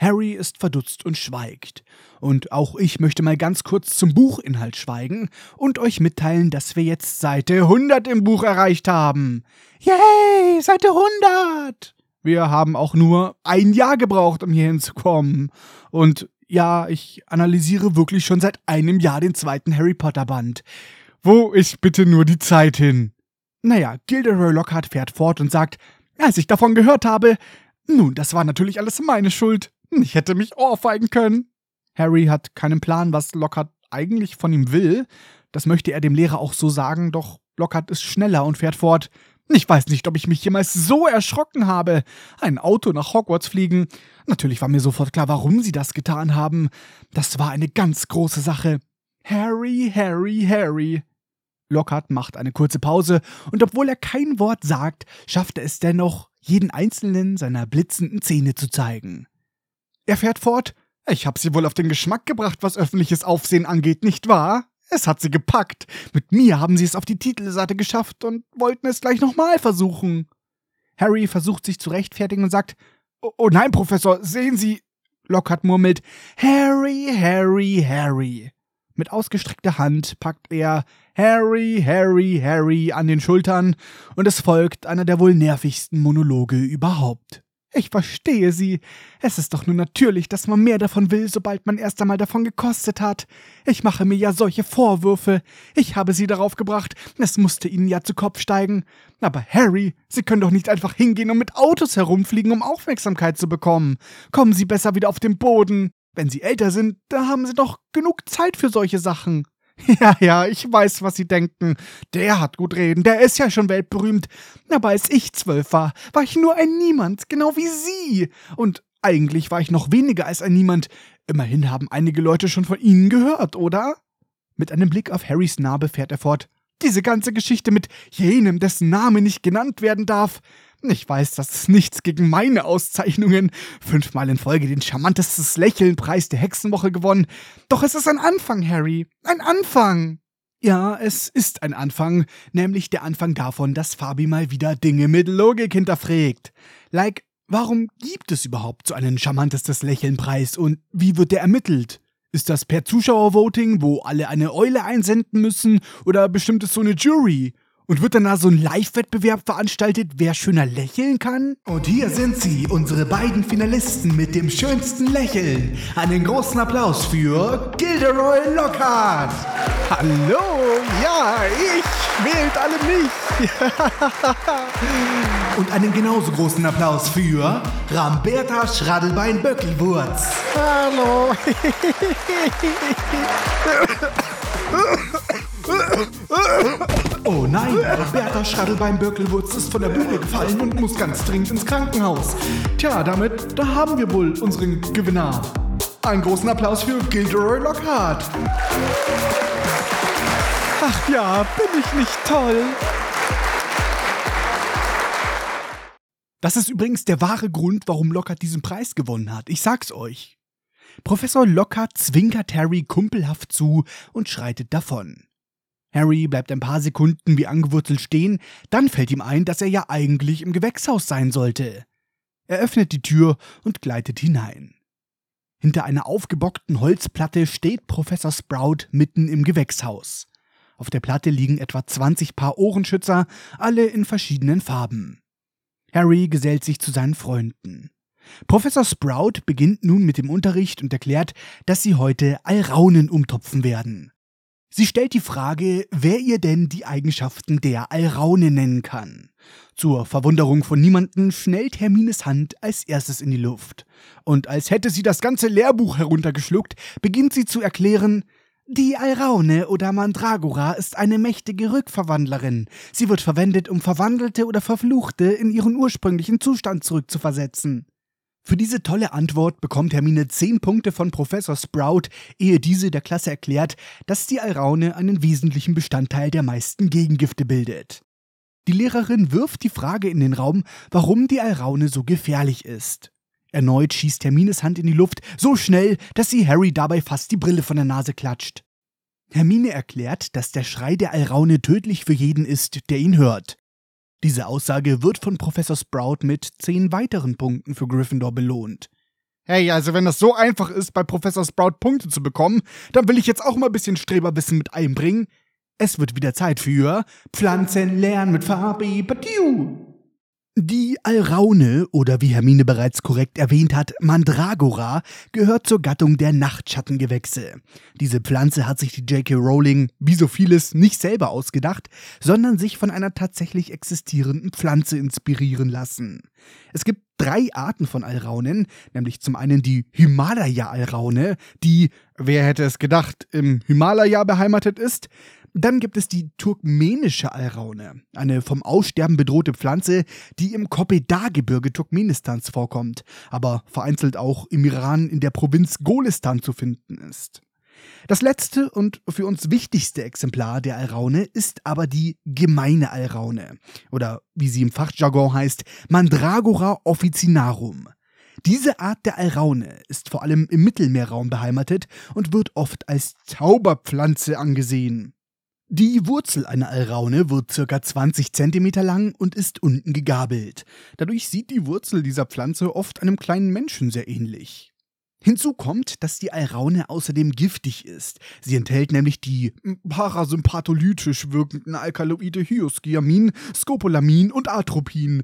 Harry ist verdutzt und schweigt. Und auch ich möchte mal ganz kurz zum Buchinhalt schweigen und euch mitteilen, dass wir jetzt Seite 100 im Buch erreicht haben. Yay, Seite 100! Wir haben auch nur ein Jahr gebraucht, um hier hinzukommen. Und ja, ich analysiere wirklich schon seit einem Jahr den zweiten Harry Potter Band. Wo ist bitte nur die Zeit hin? Naja, Gilderoy Lockhart fährt fort und sagt, als ich davon gehört habe, nun, das war natürlich alles meine Schuld. Ich hätte mich ohrfeigen können. Harry hat keinen Plan, was Lockhart eigentlich von ihm will. Das möchte er dem Lehrer auch so sagen, doch Lockhart ist schneller und fährt fort. Ich weiß nicht, ob ich mich jemals so erschrocken habe. Ein Auto nach Hogwarts fliegen. Natürlich war mir sofort klar, warum sie das getan haben. Das war eine ganz große Sache. Harry, Harry, Harry. Lockhart macht eine kurze Pause und obwohl er kein Wort sagt, schafft er es dennoch, jeden einzelnen seiner blitzenden Zähne zu zeigen. Er fährt fort. Ich hab sie wohl auf den Geschmack gebracht, was öffentliches Aufsehen angeht, nicht wahr? Es hat sie gepackt. Mit mir haben sie es auf die Titelseite geschafft und wollten es gleich nochmal versuchen. Harry versucht sich zu rechtfertigen und sagt, oh, oh nein, Professor, sehen Sie. Lockhart murmelt, Harry, Harry, Harry. Mit ausgestreckter Hand packt er Harry, Harry, Harry an den Schultern und es folgt einer der wohl nervigsten Monologe überhaupt. Ich verstehe Sie. Es ist doch nur natürlich, dass man mehr davon will, sobald man erst einmal davon gekostet hat. Ich mache mir ja solche Vorwürfe. Ich habe Sie darauf gebracht. Es musste Ihnen ja zu Kopf steigen. Aber Harry, Sie können doch nicht einfach hingehen und mit Autos herumfliegen, um Aufmerksamkeit zu bekommen. Kommen Sie besser wieder auf den Boden. Wenn Sie älter sind, da haben Sie doch genug Zeit für solche Sachen. Ja, ja, ich weiß, was Sie denken. Der hat gut reden, der ist ja schon weltberühmt. Aber als ich zwölf war, war ich nur ein Niemand, genau wie Sie. Und eigentlich war ich noch weniger als ein Niemand. Immerhin haben einige Leute schon von Ihnen gehört, oder? Mit einem Blick auf Harrys Narbe fährt er fort. Diese ganze Geschichte mit jenem, dessen Name nicht genannt werden darf. Ich weiß, das ist nichts gegen meine Auszeichnungen. Fünfmal in Folge den charmantestes Lächeln-Preis der Hexenwoche gewonnen. Doch es ist ein Anfang, Harry. Ein Anfang. Ja, es ist ein Anfang, nämlich der Anfang davon, dass Fabi mal wieder Dinge mit Logik hinterfragt. Like, warum gibt es überhaupt so einen charmantestes Lächeln-Preis und wie wird der ermittelt? Ist das per Zuschauervoting, wo alle eine Eule einsenden müssen, oder bestimmt es so eine Jury? Und wird dann da so ein Live-Wettbewerb veranstaltet, wer schöner lächeln kann? Und hier sind sie, unsere beiden Finalisten mit dem schönsten Lächeln. Einen großen Applaus für Gilderoy Lockhart. Hallo, ja, ich. Wählt alle mich. Und einen genauso großen Applaus für Ramberta Schradelbein Böckelwurz. Hallo. Oh nein, Roberta Schraddelbein-Birkelwurz ist von der Bühne gefallen und muss ganz dringend ins Krankenhaus. Tja, damit, da haben wir wohl unseren Gewinner. Einen großen Applaus für Gilderoy Lockhart. Ach ja, bin ich nicht toll. Das ist übrigens der wahre Grund, warum Lockhart diesen Preis gewonnen hat. Ich sag's euch. Professor Lockhart zwinkert Harry kumpelhaft zu und schreitet davon. Harry bleibt ein paar Sekunden wie angewurzelt stehen, dann fällt ihm ein, dass er ja eigentlich im Gewächshaus sein sollte. Er öffnet die Tür und gleitet hinein. Hinter einer aufgebockten Holzplatte steht Professor Sprout mitten im Gewächshaus. Auf der Platte liegen etwa 20 Paar Ohrenschützer, alle in verschiedenen Farben. Harry gesellt sich zu seinen Freunden. Professor Sprout beginnt nun mit dem Unterricht und erklärt, dass sie heute Alraunen umtopfen werden. Sie stellt die Frage, wer ihr denn die Eigenschaften der Alraune nennen kann. Zur Verwunderung von niemanden schnellt Hermines Hand als erstes in die Luft. Und als hätte sie das ganze Lehrbuch heruntergeschluckt, beginnt sie zu erklären, die Alraune oder Mandragora ist eine mächtige Rückverwandlerin. Sie wird verwendet, um Verwandelte oder Verfluchte in ihren ursprünglichen Zustand zurückzuversetzen. Für diese tolle Antwort bekommt Hermine 10 Punkte von Professor Sprout, ehe diese der Klasse erklärt, dass die Alraune einen wesentlichen Bestandteil der meisten Gegengifte bildet. Die Lehrerin wirft die Frage in den Raum, warum die Alraune so gefährlich ist. Erneut schießt Hermines Hand in die Luft, so schnell, dass sie Harry dabei fast die Brille von der Nase klatscht. Hermine erklärt, dass der Schrei der Alraune tödlich für jeden ist, der ihn hört. Diese Aussage wird von Professor Sprout mit zehn weiteren Punkten für Gryffindor belohnt. Hey, also wenn das so einfach ist, bei Professor Sprout Punkte zu bekommen, dann will ich jetzt auch mal ein bisschen Streberwissen mit einbringen. Es wird wieder Zeit für Pflanzen lernen mit Fabi Batiu. Die Alraune oder wie Hermine bereits korrekt erwähnt hat, Mandragora gehört zur Gattung der Nachtschattengewächse. Diese Pflanze hat sich die J.K. Rowling, wie so vieles, nicht selber ausgedacht, sondern sich von einer tatsächlich existierenden Pflanze inspirieren lassen. Es gibt drei Arten von Alraunen, nämlich zum einen die Himalaya-Alraune, die, wer hätte es gedacht, im Himalaya beheimatet ist, dann gibt es die turkmenische Alraune, eine vom Aussterben bedrohte Pflanze, die im Kopeda-Gebirge Turkmenistans vorkommt, aber vereinzelt auch im Iran in der Provinz Golistan zu finden ist. Das letzte und für uns wichtigste Exemplar der Alraune ist aber die gemeine Alraune oder wie sie im Fachjargon heißt, Mandragora officinarum. Diese Art der Alraune ist vor allem im Mittelmeerraum beheimatet und wird oft als Zauberpflanze angesehen. Die Wurzel einer Alraune wird ca. 20 cm lang und ist unten gegabelt. Dadurch sieht die Wurzel dieser Pflanze oft einem kleinen Menschen sehr ähnlich. Hinzu kommt, dass die Alraune außerdem giftig ist. Sie enthält nämlich die parasympatholytisch wirkenden Alkaloide Hyosgiamin, Scopolamin und Atropin.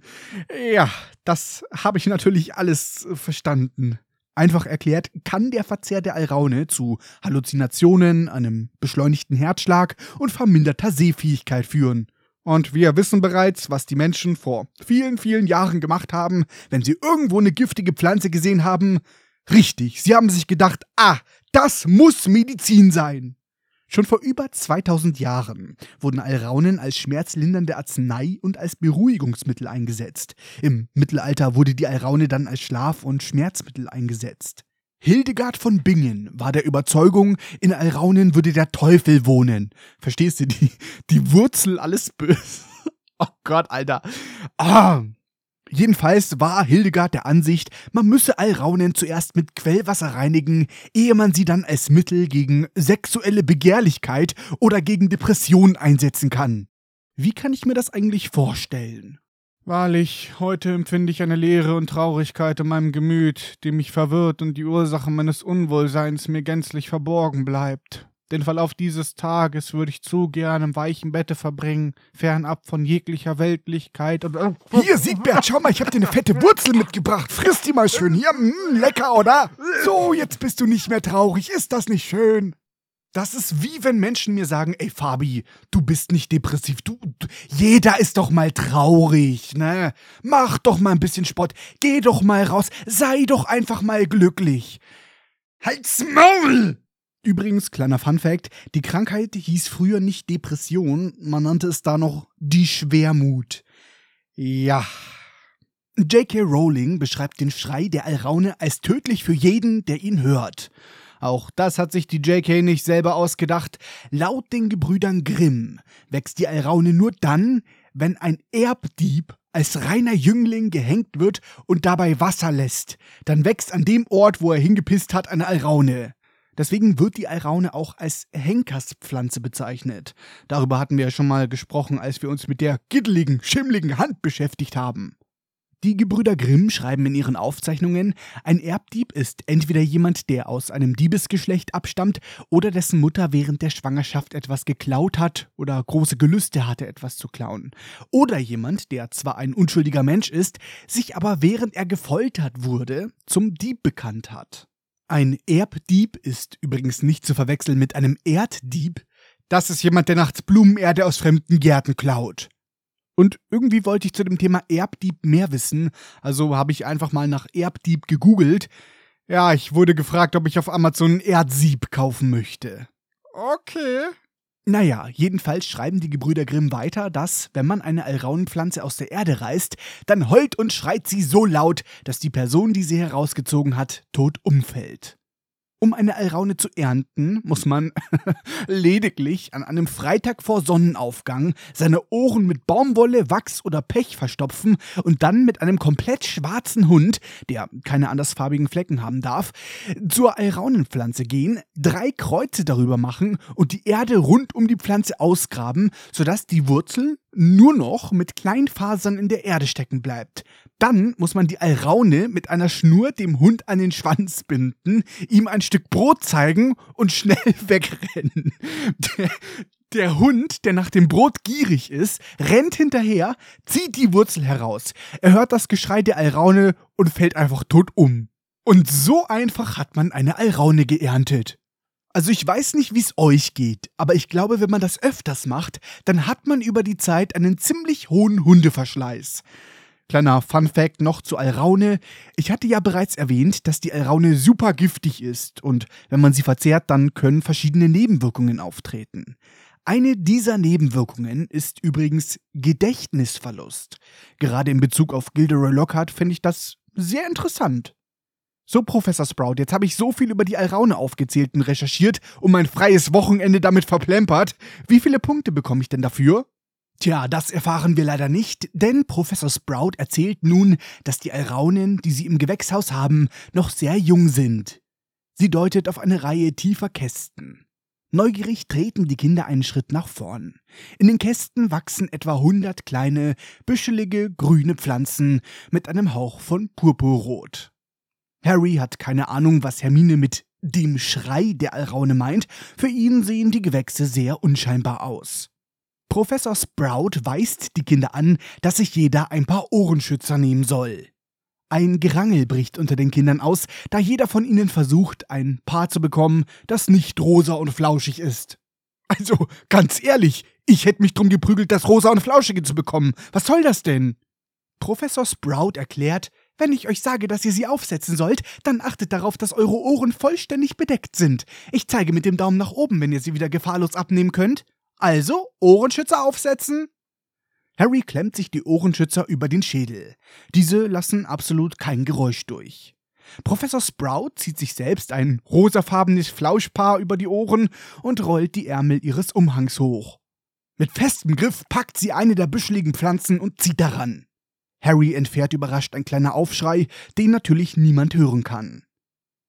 Ja, das habe ich natürlich alles verstanden. Einfach erklärt, kann der Verzehr der Alraune zu Halluzinationen, einem beschleunigten Herzschlag und verminderter Sehfähigkeit führen. Und wir wissen bereits, was die Menschen vor vielen, vielen Jahren gemacht haben, wenn sie irgendwo eine giftige Pflanze gesehen haben. Richtig, sie haben sich gedacht, ah, das muss Medizin sein. Schon vor über 2000 Jahren wurden Alraunen als schmerzlindernde Arznei und als Beruhigungsmittel eingesetzt. Im Mittelalter wurde die Alraune dann als Schlaf- und Schmerzmittel eingesetzt. Hildegard von Bingen war der Überzeugung, in Alraunen würde der Teufel wohnen. Verstehst du, die, die Wurzel alles böse. Oh Gott, Alter. Ah. Jedenfalls war Hildegard der Ansicht, man müsse Alraunen zuerst mit Quellwasser reinigen, ehe man sie dann als Mittel gegen sexuelle Begehrlichkeit oder gegen Depression einsetzen kann. Wie kann ich mir das eigentlich vorstellen? Wahrlich, heute empfinde ich eine Leere und Traurigkeit in meinem Gemüt, die mich verwirrt und die Ursache meines Unwohlseins mir gänzlich verborgen bleibt. Den Verlauf dieses Tages würde ich zu gern im weichen Bette verbringen, fernab von jeglicher Weltlichkeit und. Äh, Hier, Siegbert, schau mal, ich hab dir eine fette Wurzel mitgebracht. Friss die mal schön. Hier, mh, mm, lecker, oder? So, jetzt bist du nicht mehr traurig. Ist das nicht schön? Das ist wie wenn Menschen mir sagen, ey Fabi, du bist nicht depressiv, du, du, jeder ist doch mal traurig, ne? Mach doch mal ein bisschen Sport, geh doch mal raus, sei doch einfach mal glücklich. Halt's Maul! Übrigens, kleiner Funfact, die Krankheit hieß früher nicht Depression, man nannte es da noch die Schwermut. Ja. J.K. Rowling beschreibt den Schrei der Alraune als tödlich für jeden, der ihn hört. Auch das hat sich die JK nicht selber ausgedacht. Laut den Gebrüdern Grimm wächst die Alraune nur dann, wenn ein Erbdieb als reiner Jüngling gehängt wird und dabei Wasser lässt. Dann wächst an dem Ort, wo er hingepisst hat, eine Alraune. Deswegen wird die Alraune auch als Henkerspflanze bezeichnet. Darüber hatten wir ja schon mal gesprochen, als wir uns mit der giddeligen, schimmligen Hand beschäftigt haben. Die Gebrüder Grimm schreiben in ihren Aufzeichnungen, ein Erbdieb ist entweder jemand, der aus einem Diebesgeschlecht abstammt oder dessen Mutter während der Schwangerschaft etwas geklaut hat oder große Gelüste hatte, etwas zu klauen. Oder jemand, der zwar ein unschuldiger Mensch ist, sich aber während er gefoltert wurde, zum Dieb bekannt hat. Ein Erbdieb ist übrigens nicht zu verwechseln mit einem Erddieb. Das ist jemand, der nachts Blumenerde aus fremden Gärten klaut. Und irgendwie wollte ich zu dem Thema Erbdieb mehr wissen, also habe ich einfach mal nach Erbdieb gegoogelt. Ja, ich wurde gefragt, ob ich auf Amazon Erdsieb kaufen möchte. Okay. Naja, jedenfalls schreiben die Gebrüder Grimm weiter, dass, wenn man eine Alraunenpflanze aus der Erde reißt, dann heult und schreit sie so laut, dass die Person, die sie herausgezogen hat, tot umfällt. Um eine Alraune zu ernten, muss man lediglich an einem Freitag vor Sonnenaufgang seine Ohren mit Baumwolle, Wachs oder Pech verstopfen und dann mit einem komplett schwarzen Hund, der keine andersfarbigen Flecken haben darf, zur Alraunenpflanze gehen, drei Kreuze darüber machen und die Erde rund um die Pflanze ausgraben, sodass die Wurzel nur noch mit Kleinfasern in der Erde stecken bleibt. Dann muss man die Alraune mit einer Schnur dem Hund an den Schwanz binden, ihm ein Stück Brot zeigen und schnell wegrennen. Der, der Hund, der nach dem Brot gierig ist, rennt hinterher, zieht die Wurzel heraus. Er hört das Geschrei der Alraune und fällt einfach tot um. Und so einfach hat man eine Alraune geerntet. Also ich weiß nicht, wie es euch geht, aber ich glaube, wenn man das öfters macht, dann hat man über die Zeit einen ziemlich hohen Hundeverschleiß. Kleiner Fun Fact noch zu Alraune. Ich hatte ja bereits erwähnt, dass die Alraune super giftig ist und wenn man sie verzehrt, dann können verschiedene Nebenwirkungen auftreten. Eine dieser Nebenwirkungen ist übrigens Gedächtnisverlust. Gerade in Bezug auf Gilderoy Lockhart finde ich das sehr interessant. So, Professor Sprout, jetzt habe ich so viel über die Alraune aufgezählt und recherchiert und mein freies Wochenende damit verplempert. Wie viele Punkte bekomme ich denn dafür? Tja, das erfahren wir leider nicht, denn Professor Sprout erzählt nun, dass die Alraunen, die sie im Gewächshaus haben, noch sehr jung sind. Sie deutet auf eine Reihe tiefer Kästen. Neugierig treten die Kinder einen Schritt nach vorn. In den Kästen wachsen etwa hundert kleine, büschelige, grüne Pflanzen mit einem Hauch von Purpurrot. Harry hat keine Ahnung, was Hermine mit dem Schrei der Alraune meint. Für ihn sehen die Gewächse sehr unscheinbar aus. Professor Sprout weist die Kinder an, dass sich jeder ein paar Ohrenschützer nehmen soll. Ein Gerangel bricht unter den Kindern aus, da jeder von ihnen versucht, ein Paar zu bekommen, das nicht rosa und flauschig ist. Also, ganz ehrlich, ich hätte mich drum geprügelt, das rosa und flauschige zu bekommen. Was soll das denn? Professor Sprout erklärt, wenn ich euch sage, dass ihr sie aufsetzen sollt, dann achtet darauf, dass eure Ohren vollständig bedeckt sind. Ich zeige mit dem Daumen nach oben, wenn ihr sie wieder gefahrlos abnehmen könnt. Also, Ohrenschützer aufsetzen. Harry klemmt sich die Ohrenschützer über den Schädel. Diese lassen absolut kein Geräusch durch. Professor Sprout zieht sich selbst ein rosafarbenes Flauschpaar über die Ohren und rollt die Ärmel ihres Umhangs hoch. Mit festem Griff packt sie eine der büscheligen Pflanzen und zieht daran. Harry entfährt überrascht ein kleiner Aufschrei, den natürlich niemand hören kann.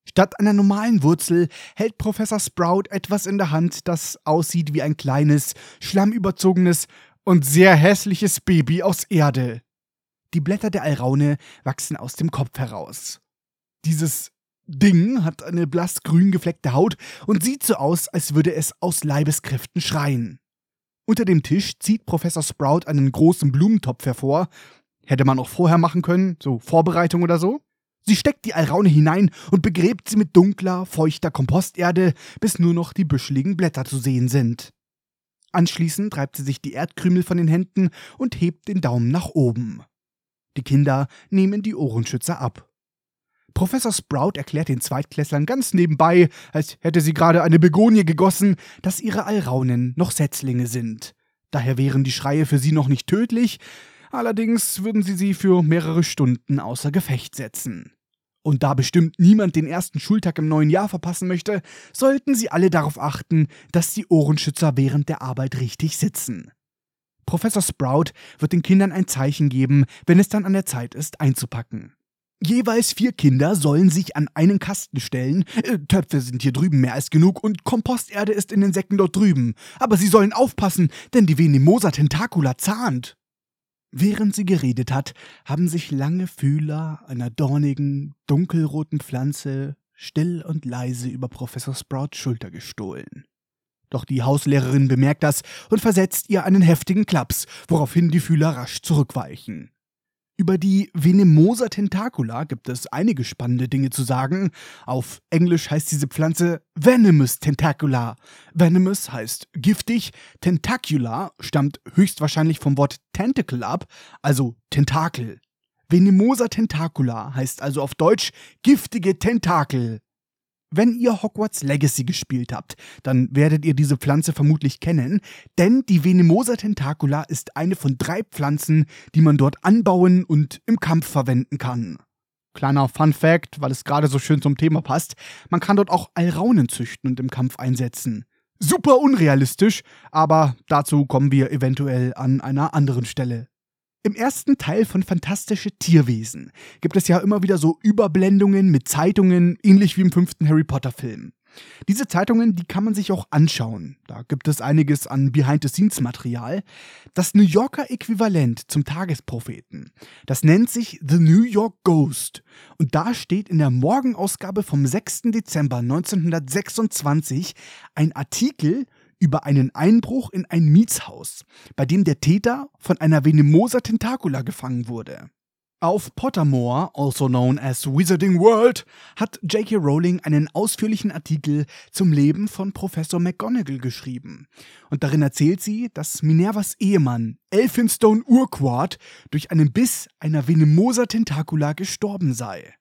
Statt einer normalen Wurzel hält Professor Sprout etwas in der Hand, das aussieht wie ein kleines, schlammüberzogenes und sehr hässliches Baby aus Erde. Die Blätter der Alraune wachsen aus dem Kopf heraus. Dieses Ding hat eine blassgrün gefleckte Haut und sieht so aus, als würde es aus Leibeskräften schreien. Unter dem Tisch zieht Professor Sprout einen großen Blumentopf hervor. Hätte man auch vorher machen können, so Vorbereitung oder so. Sie steckt die Alraune hinein und begräbt sie mit dunkler, feuchter Komposterde, bis nur noch die büscheligen Blätter zu sehen sind. Anschließend reibt sie sich die Erdkrümel von den Händen und hebt den Daumen nach oben. Die Kinder nehmen die Ohrenschützer ab. Professor Sprout erklärt den Zweitklässlern ganz nebenbei, als hätte sie gerade eine Begonie gegossen, dass ihre Alraunen noch Setzlinge sind. Daher wären die Schreie für sie noch nicht tödlich, allerdings würden sie sie für mehrere Stunden außer Gefecht setzen. Und da bestimmt niemand den ersten Schultag im neuen Jahr verpassen möchte, sollten sie alle darauf achten, dass die Ohrenschützer während der Arbeit richtig sitzen. Professor Sprout wird den Kindern ein Zeichen geben, wenn es dann an der Zeit ist, einzupacken. Jeweils vier Kinder sollen sich an einen Kasten stellen. Äh, Töpfe sind hier drüben mehr als genug und Komposterde ist in den Säcken dort drüben. Aber sie sollen aufpassen, denn die Venemosa tentacula zahnt. Während sie geredet hat, haben sich lange Fühler einer dornigen, dunkelroten Pflanze still und leise über Professor Sprouts Schulter gestohlen. Doch die Hauslehrerin bemerkt das und versetzt ihr einen heftigen Klaps, woraufhin die Fühler rasch zurückweichen. Über die Venemosa tentacula gibt es einige spannende Dinge zu sagen. Auf Englisch heißt diese Pflanze Venomous tentacula. Venomous heißt giftig, tentacula stammt höchstwahrscheinlich vom Wort tentacle ab, also Tentakel. Venemosa tentacula heißt also auf Deutsch giftige Tentakel. Wenn ihr Hogwarts Legacy gespielt habt, dann werdet ihr diese Pflanze vermutlich kennen, denn die Venemosa tentacula ist eine von drei Pflanzen, die man dort anbauen und im Kampf verwenden kann. Kleiner Fun Fact, weil es gerade so schön zum Thema passt, man kann dort auch Alraunen züchten und im Kampf einsetzen. Super unrealistisch, aber dazu kommen wir eventuell an einer anderen Stelle. Im ersten Teil von Fantastische Tierwesen gibt es ja immer wieder so Überblendungen mit Zeitungen, ähnlich wie im fünften Harry Potter Film. Diese Zeitungen, die kann man sich auch anschauen. Da gibt es einiges an Behind-the-Scenes-Material. Das New Yorker Äquivalent zum Tagespropheten, das nennt sich The New York Ghost. Und da steht in der Morgenausgabe vom 6. Dezember 1926 ein Artikel über einen Einbruch in ein Mietshaus, bei dem der Täter von einer Venemosa tentacula gefangen wurde. Auf Pottermore, also known as Wizarding World, hat J.K. Rowling einen ausführlichen Artikel zum Leben von Professor McGonagall geschrieben. Und darin erzählt sie, dass Minervas Ehemann, Elphinstone Urquhart, durch einen Biss einer Venemosa tentacula gestorben sei.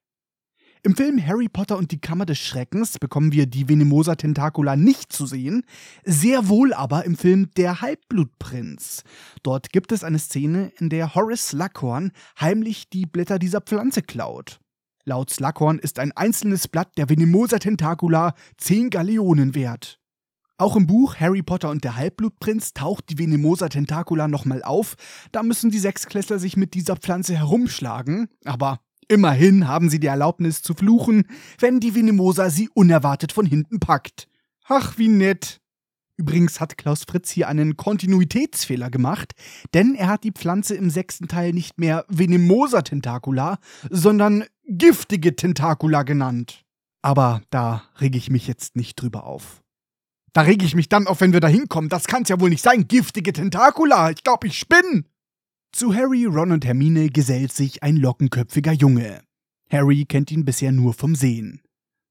Im Film Harry Potter und die Kammer des Schreckens bekommen wir die Venemosa Tentacula nicht zu sehen, sehr wohl aber im Film Der Halbblutprinz. Dort gibt es eine Szene, in der Horace Slughorn heimlich die Blätter dieser Pflanze klaut. Laut Slughorn ist ein einzelnes Blatt der Venemosa Tentacula 10 Galeonen wert. Auch im Buch Harry Potter und der Halbblutprinz taucht die Venemosa Tentacula nochmal auf. Da müssen die Sechsklässler sich mit dieser Pflanze herumschlagen. Aber Immerhin haben sie die Erlaubnis zu fluchen, wenn die Venemosa sie unerwartet von hinten packt. Ach, wie nett. Übrigens hat Klaus Fritz hier einen Kontinuitätsfehler gemacht, denn er hat die Pflanze im sechsten Teil nicht mehr Venemosa tentacula, sondern giftige Tentacula genannt. Aber da rege ich mich jetzt nicht drüber auf. Da rege ich mich dann auf, wenn wir da hinkommen. Das kann's ja wohl nicht sein. Giftige Tentacula. Ich glaub, ich spinn. Zu Harry, Ron und Hermine gesellt sich ein lockenköpfiger Junge. Harry kennt ihn bisher nur vom Sehen.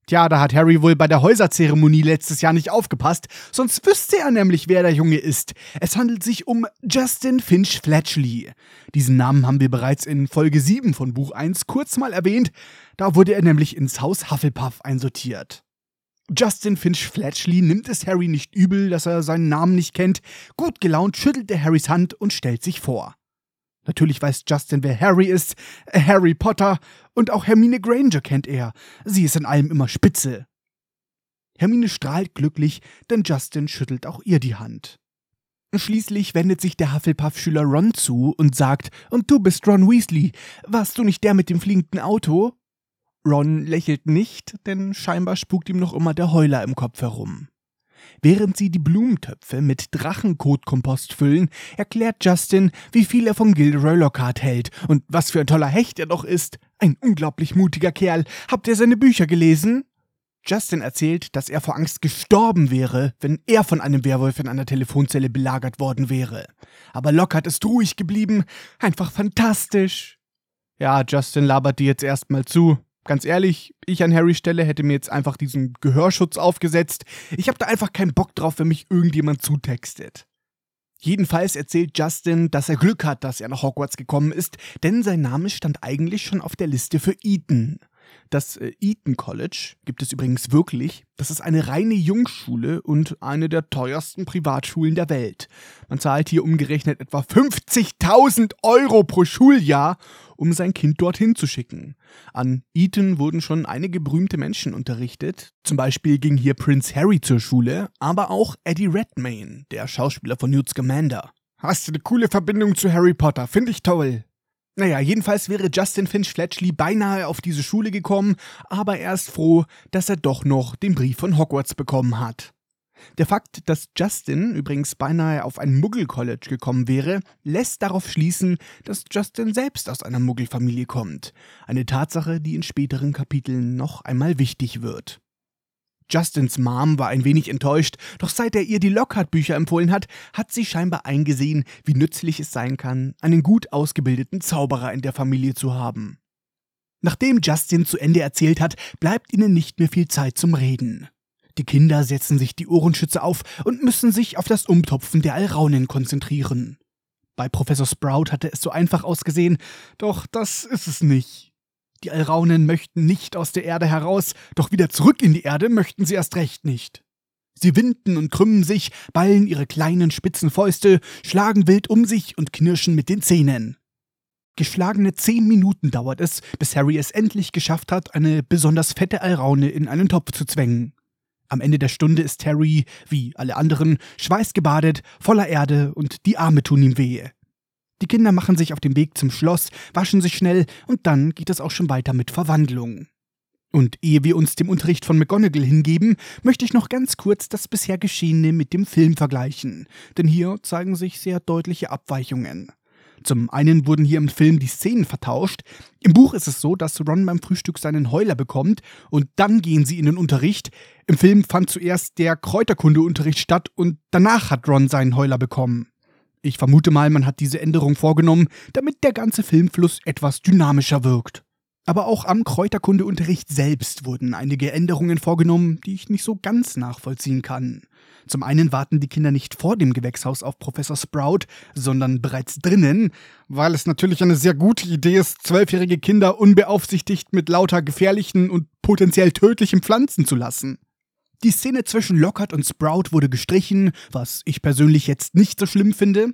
Tja, da hat Harry wohl bei der Häuserzeremonie letztes Jahr nicht aufgepasst, sonst wüsste er nämlich, wer der Junge ist. Es handelt sich um Justin Finch Fletchley. Diesen Namen haben wir bereits in Folge 7 von Buch 1 kurz mal erwähnt, da wurde er nämlich ins Haus Hufflepuff einsortiert. Justin Finch Fletchley nimmt es Harry nicht übel, dass er seinen Namen nicht kennt. Gut gelaunt schüttelt er Harrys Hand und stellt sich vor. Natürlich weiß Justin, wer Harry ist, Harry Potter, und auch Hermine Granger kennt er. Sie ist in allem immer spitze. Hermine strahlt glücklich, denn Justin schüttelt auch ihr die Hand. Schließlich wendet sich der Hufflepuff-Schüler Ron zu und sagt, und du bist Ron Weasley. Warst du nicht der mit dem fliegenden Auto? Ron lächelt nicht, denn scheinbar spukt ihm noch immer der Heuler im Kopf herum. Während sie die Blumentöpfe mit Drachenkotkompost füllen, erklärt Justin, wie viel er von Gilderoy Lockhart hält und was für ein toller Hecht er doch ist. Ein unglaublich mutiger Kerl. Habt ihr seine Bücher gelesen? Justin erzählt, dass er vor Angst gestorben wäre, wenn er von einem Werwolf in einer Telefonzelle belagert worden wäre. Aber Lockhart ist ruhig geblieben. Einfach fantastisch. Ja, Justin labert dir jetzt erstmal zu. Ganz ehrlich, ich an Harrys Stelle hätte mir jetzt einfach diesen Gehörschutz aufgesetzt. Ich habe da einfach keinen Bock drauf, wenn mich irgendjemand zutextet. Jedenfalls erzählt Justin, dass er Glück hat, dass er nach Hogwarts gekommen ist, denn sein Name stand eigentlich schon auf der Liste für Eton. Das äh, Eton College gibt es übrigens wirklich. Das ist eine reine Jungschule und eine der teuersten Privatschulen der Welt. Man zahlt hier umgerechnet etwa 50.000 Euro pro Schuljahr, um sein Kind dorthin zu schicken. An Eton wurden schon einige berühmte Menschen unterrichtet. Zum Beispiel ging hier Prince Harry zur Schule, aber auch Eddie Redmayne, der Schauspieler von Newt Scamander. Hast du eine coole Verbindung zu Harry Potter, finde ich toll. Naja, jedenfalls wäre Justin Finch Fletchley beinahe auf diese Schule gekommen, aber er ist froh, dass er doch noch den Brief von Hogwarts bekommen hat. Der Fakt, dass Justin übrigens beinahe auf ein Muggel-College gekommen wäre, lässt darauf schließen, dass Justin selbst aus einer Muggelfamilie kommt. Eine Tatsache, die in späteren Kapiteln noch einmal wichtig wird. Justins Mom war ein wenig enttäuscht, doch seit er ihr die Lockhart-Bücher empfohlen hat, hat sie scheinbar eingesehen, wie nützlich es sein kann, einen gut ausgebildeten Zauberer in der Familie zu haben. Nachdem Justin zu Ende erzählt hat, bleibt ihnen nicht mehr viel Zeit zum Reden. Die Kinder setzen sich die Ohrenschütze auf und müssen sich auf das Umtopfen der Alraunen konzentrieren. Bei Professor Sprout hatte es so einfach ausgesehen, doch das ist es nicht. Die Alraunen möchten nicht aus der Erde heraus, doch wieder zurück in die Erde möchten sie erst recht nicht. Sie winden und krümmen sich, ballen ihre kleinen spitzen Fäuste, schlagen wild um sich und knirschen mit den Zähnen. Geschlagene zehn Minuten dauert es, bis Harry es endlich geschafft hat, eine besonders fette Alraune in einen Topf zu zwängen. Am Ende der Stunde ist Harry, wie alle anderen, schweißgebadet, voller Erde und die Arme tun ihm wehe. Die Kinder machen sich auf den Weg zum Schloss, waschen sich schnell und dann geht es auch schon weiter mit Verwandlung. Und ehe wir uns dem Unterricht von McGonagall hingeben, möchte ich noch ganz kurz das bisher Geschehene mit dem Film vergleichen, denn hier zeigen sich sehr deutliche Abweichungen. Zum einen wurden hier im Film die Szenen vertauscht. Im Buch ist es so, dass Ron beim Frühstück seinen Heuler bekommt und dann gehen sie in den Unterricht. Im Film fand zuerst der Kräuterkundeunterricht statt und danach hat Ron seinen Heuler bekommen. Ich vermute mal, man hat diese Änderung vorgenommen, damit der ganze Filmfluss etwas dynamischer wirkt. Aber auch am Kräuterkundeunterricht selbst wurden einige Änderungen vorgenommen, die ich nicht so ganz nachvollziehen kann. Zum einen warten die Kinder nicht vor dem Gewächshaus auf Professor Sprout, sondern bereits drinnen, weil es natürlich eine sehr gute Idee ist, zwölfjährige Kinder unbeaufsichtigt mit lauter gefährlichen und potenziell tödlichen Pflanzen zu lassen. Die Szene zwischen Lockhart und Sprout wurde gestrichen, was ich persönlich jetzt nicht so schlimm finde.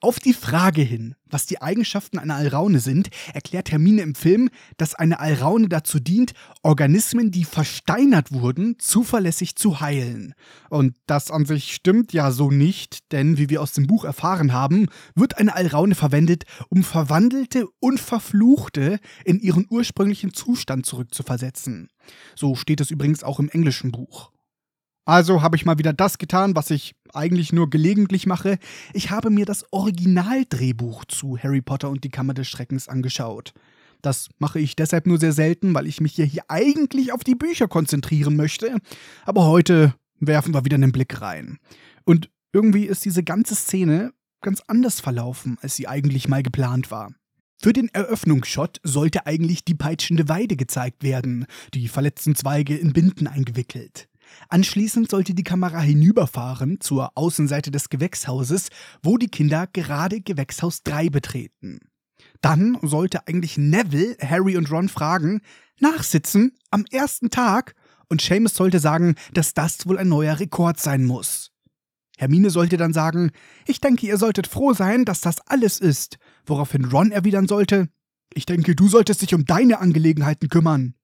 Auf die Frage hin, was die Eigenschaften einer Alraune sind, erklärt Hermine im Film, dass eine Alraune dazu dient, Organismen, die versteinert wurden, zuverlässig zu heilen. Und das an sich stimmt ja so nicht, denn wie wir aus dem Buch erfahren haben, wird eine Alraune verwendet, um verwandelte und verfluchte in ihren ursprünglichen Zustand zurückzuversetzen. So steht es übrigens auch im englischen Buch. Also habe ich mal wieder das getan, was ich eigentlich nur gelegentlich mache. Ich habe mir das Originaldrehbuch zu Harry Potter und die Kammer des Schreckens angeschaut. Das mache ich deshalb nur sehr selten, weil ich mich hier, hier eigentlich auf die Bücher konzentrieren möchte. Aber heute werfen wir wieder einen Blick rein. Und irgendwie ist diese ganze Szene ganz anders verlaufen, als sie eigentlich mal geplant war. Für den Eröffnungsshot sollte eigentlich die peitschende Weide gezeigt werden, die verletzten Zweige in Binden eingewickelt. Anschließend sollte die Kamera hinüberfahren zur Außenseite des Gewächshauses, wo die Kinder gerade Gewächshaus 3 betreten. Dann sollte eigentlich Neville Harry und Ron fragen, nachsitzen am ersten Tag und Seamus sollte sagen, dass das wohl ein neuer Rekord sein muss. Hermine sollte dann sagen, ich denke, ihr solltet froh sein, dass das alles ist, woraufhin Ron erwidern sollte, ich denke, du solltest dich um deine Angelegenheiten kümmern.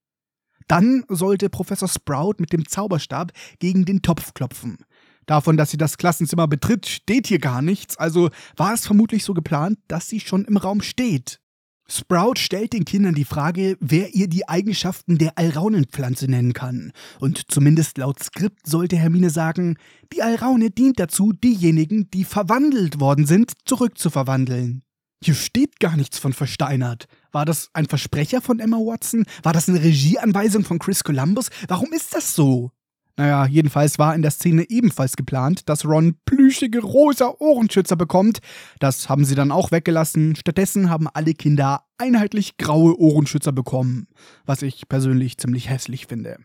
Dann sollte Professor Sprout mit dem Zauberstab gegen den Topf klopfen. Davon, dass sie das Klassenzimmer betritt, steht hier gar nichts, also war es vermutlich so geplant, dass sie schon im Raum steht. Sprout stellt den Kindern die Frage, wer ihr die Eigenschaften der Alraunenpflanze nennen kann. Und zumindest laut Skript sollte Hermine sagen, die Alraune dient dazu, diejenigen, die verwandelt worden sind, zurückzuverwandeln. Hier steht gar nichts von versteinert. War das ein Versprecher von Emma Watson? War das eine Regieanweisung von Chris Columbus? Warum ist das so? Naja, jedenfalls war in der Szene ebenfalls geplant, dass Ron plüschige rosa Ohrenschützer bekommt. Das haben sie dann auch weggelassen. Stattdessen haben alle Kinder einheitlich graue Ohrenschützer bekommen, was ich persönlich ziemlich hässlich finde.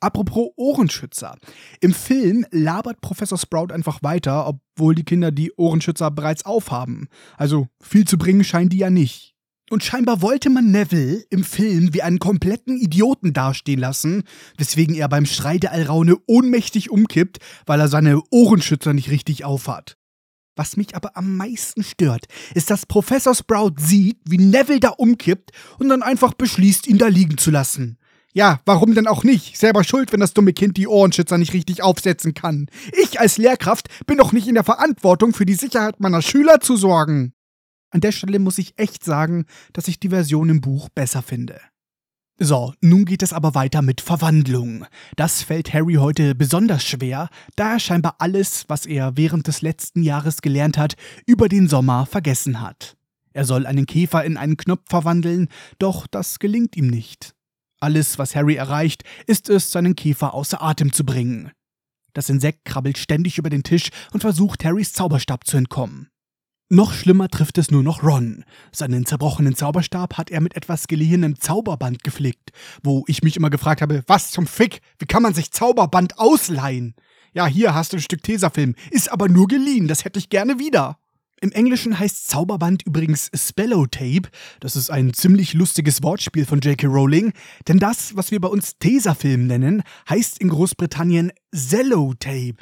Apropos Ohrenschützer. Im Film labert Professor Sprout einfach weiter, obwohl die Kinder die Ohrenschützer bereits aufhaben. Also viel zu bringen scheinen die ja nicht. Und scheinbar wollte man Neville im Film wie einen kompletten Idioten dastehen lassen, weswegen er beim Schrei der Alraune ohnmächtig umkippt, weil er seine Ohrenschützer nicht richtig aufhat. Was mich aber am meisten stört, ist, dass Professor Sprout sieht, wie Neville da umkippt und dann einfach beschließt, ihn da liegen zu lassen. Ja, warum denn auch nicht? Selber schuld, wenn das dumme Kind die Ohrenschützer nicht richtig aufsetzen kann. Ich als Lehrkraft bin doch nicht in der Verantwortung, für die Sicherheit meiner Schüler zu sorgen. An der Stelle muss ich echt sagen, dass ich die Version im Buch besser finde. So, nun geht es aber weiter mit Verwandlung. Das fällt Harry heute besonders schwer, da er scheinbar alles, was er während des letzten Jahres gelernt hat, über den Sommer vergessen hat. Er soll einen Käfer in einen Knopf verwandeln, doch das gelingt ihm nicht. Alles, was Harry erreicht, ist es, seinen Käfer außer Atem zu bringen. Das Insekt krabbelt ständig über den Tisch und versucht, Harrys Zauberstab zu entkommen. Noch schlimmer trifft es nur noch Ron. Seinen zerbrochenen Zauberstab hat er mit etwas geliehenem Zauberband geflickt, wo ich mich immer gefragt habe, was zum Fick, wie kann man sich Zauberband ausleihen? Ja, hier hast du ein Stück Tesafilm, ist aber nur geliehen, das hätte ich gerne wieder. Im Englischen heißt Zauberband übrigens Spellotape. Das ist ein ziemlich lustiges Wortspiel von J.K. Rowling, denn das, was wir bei uns Tesafilm nennen, heißt in Großbritannien Zellotape.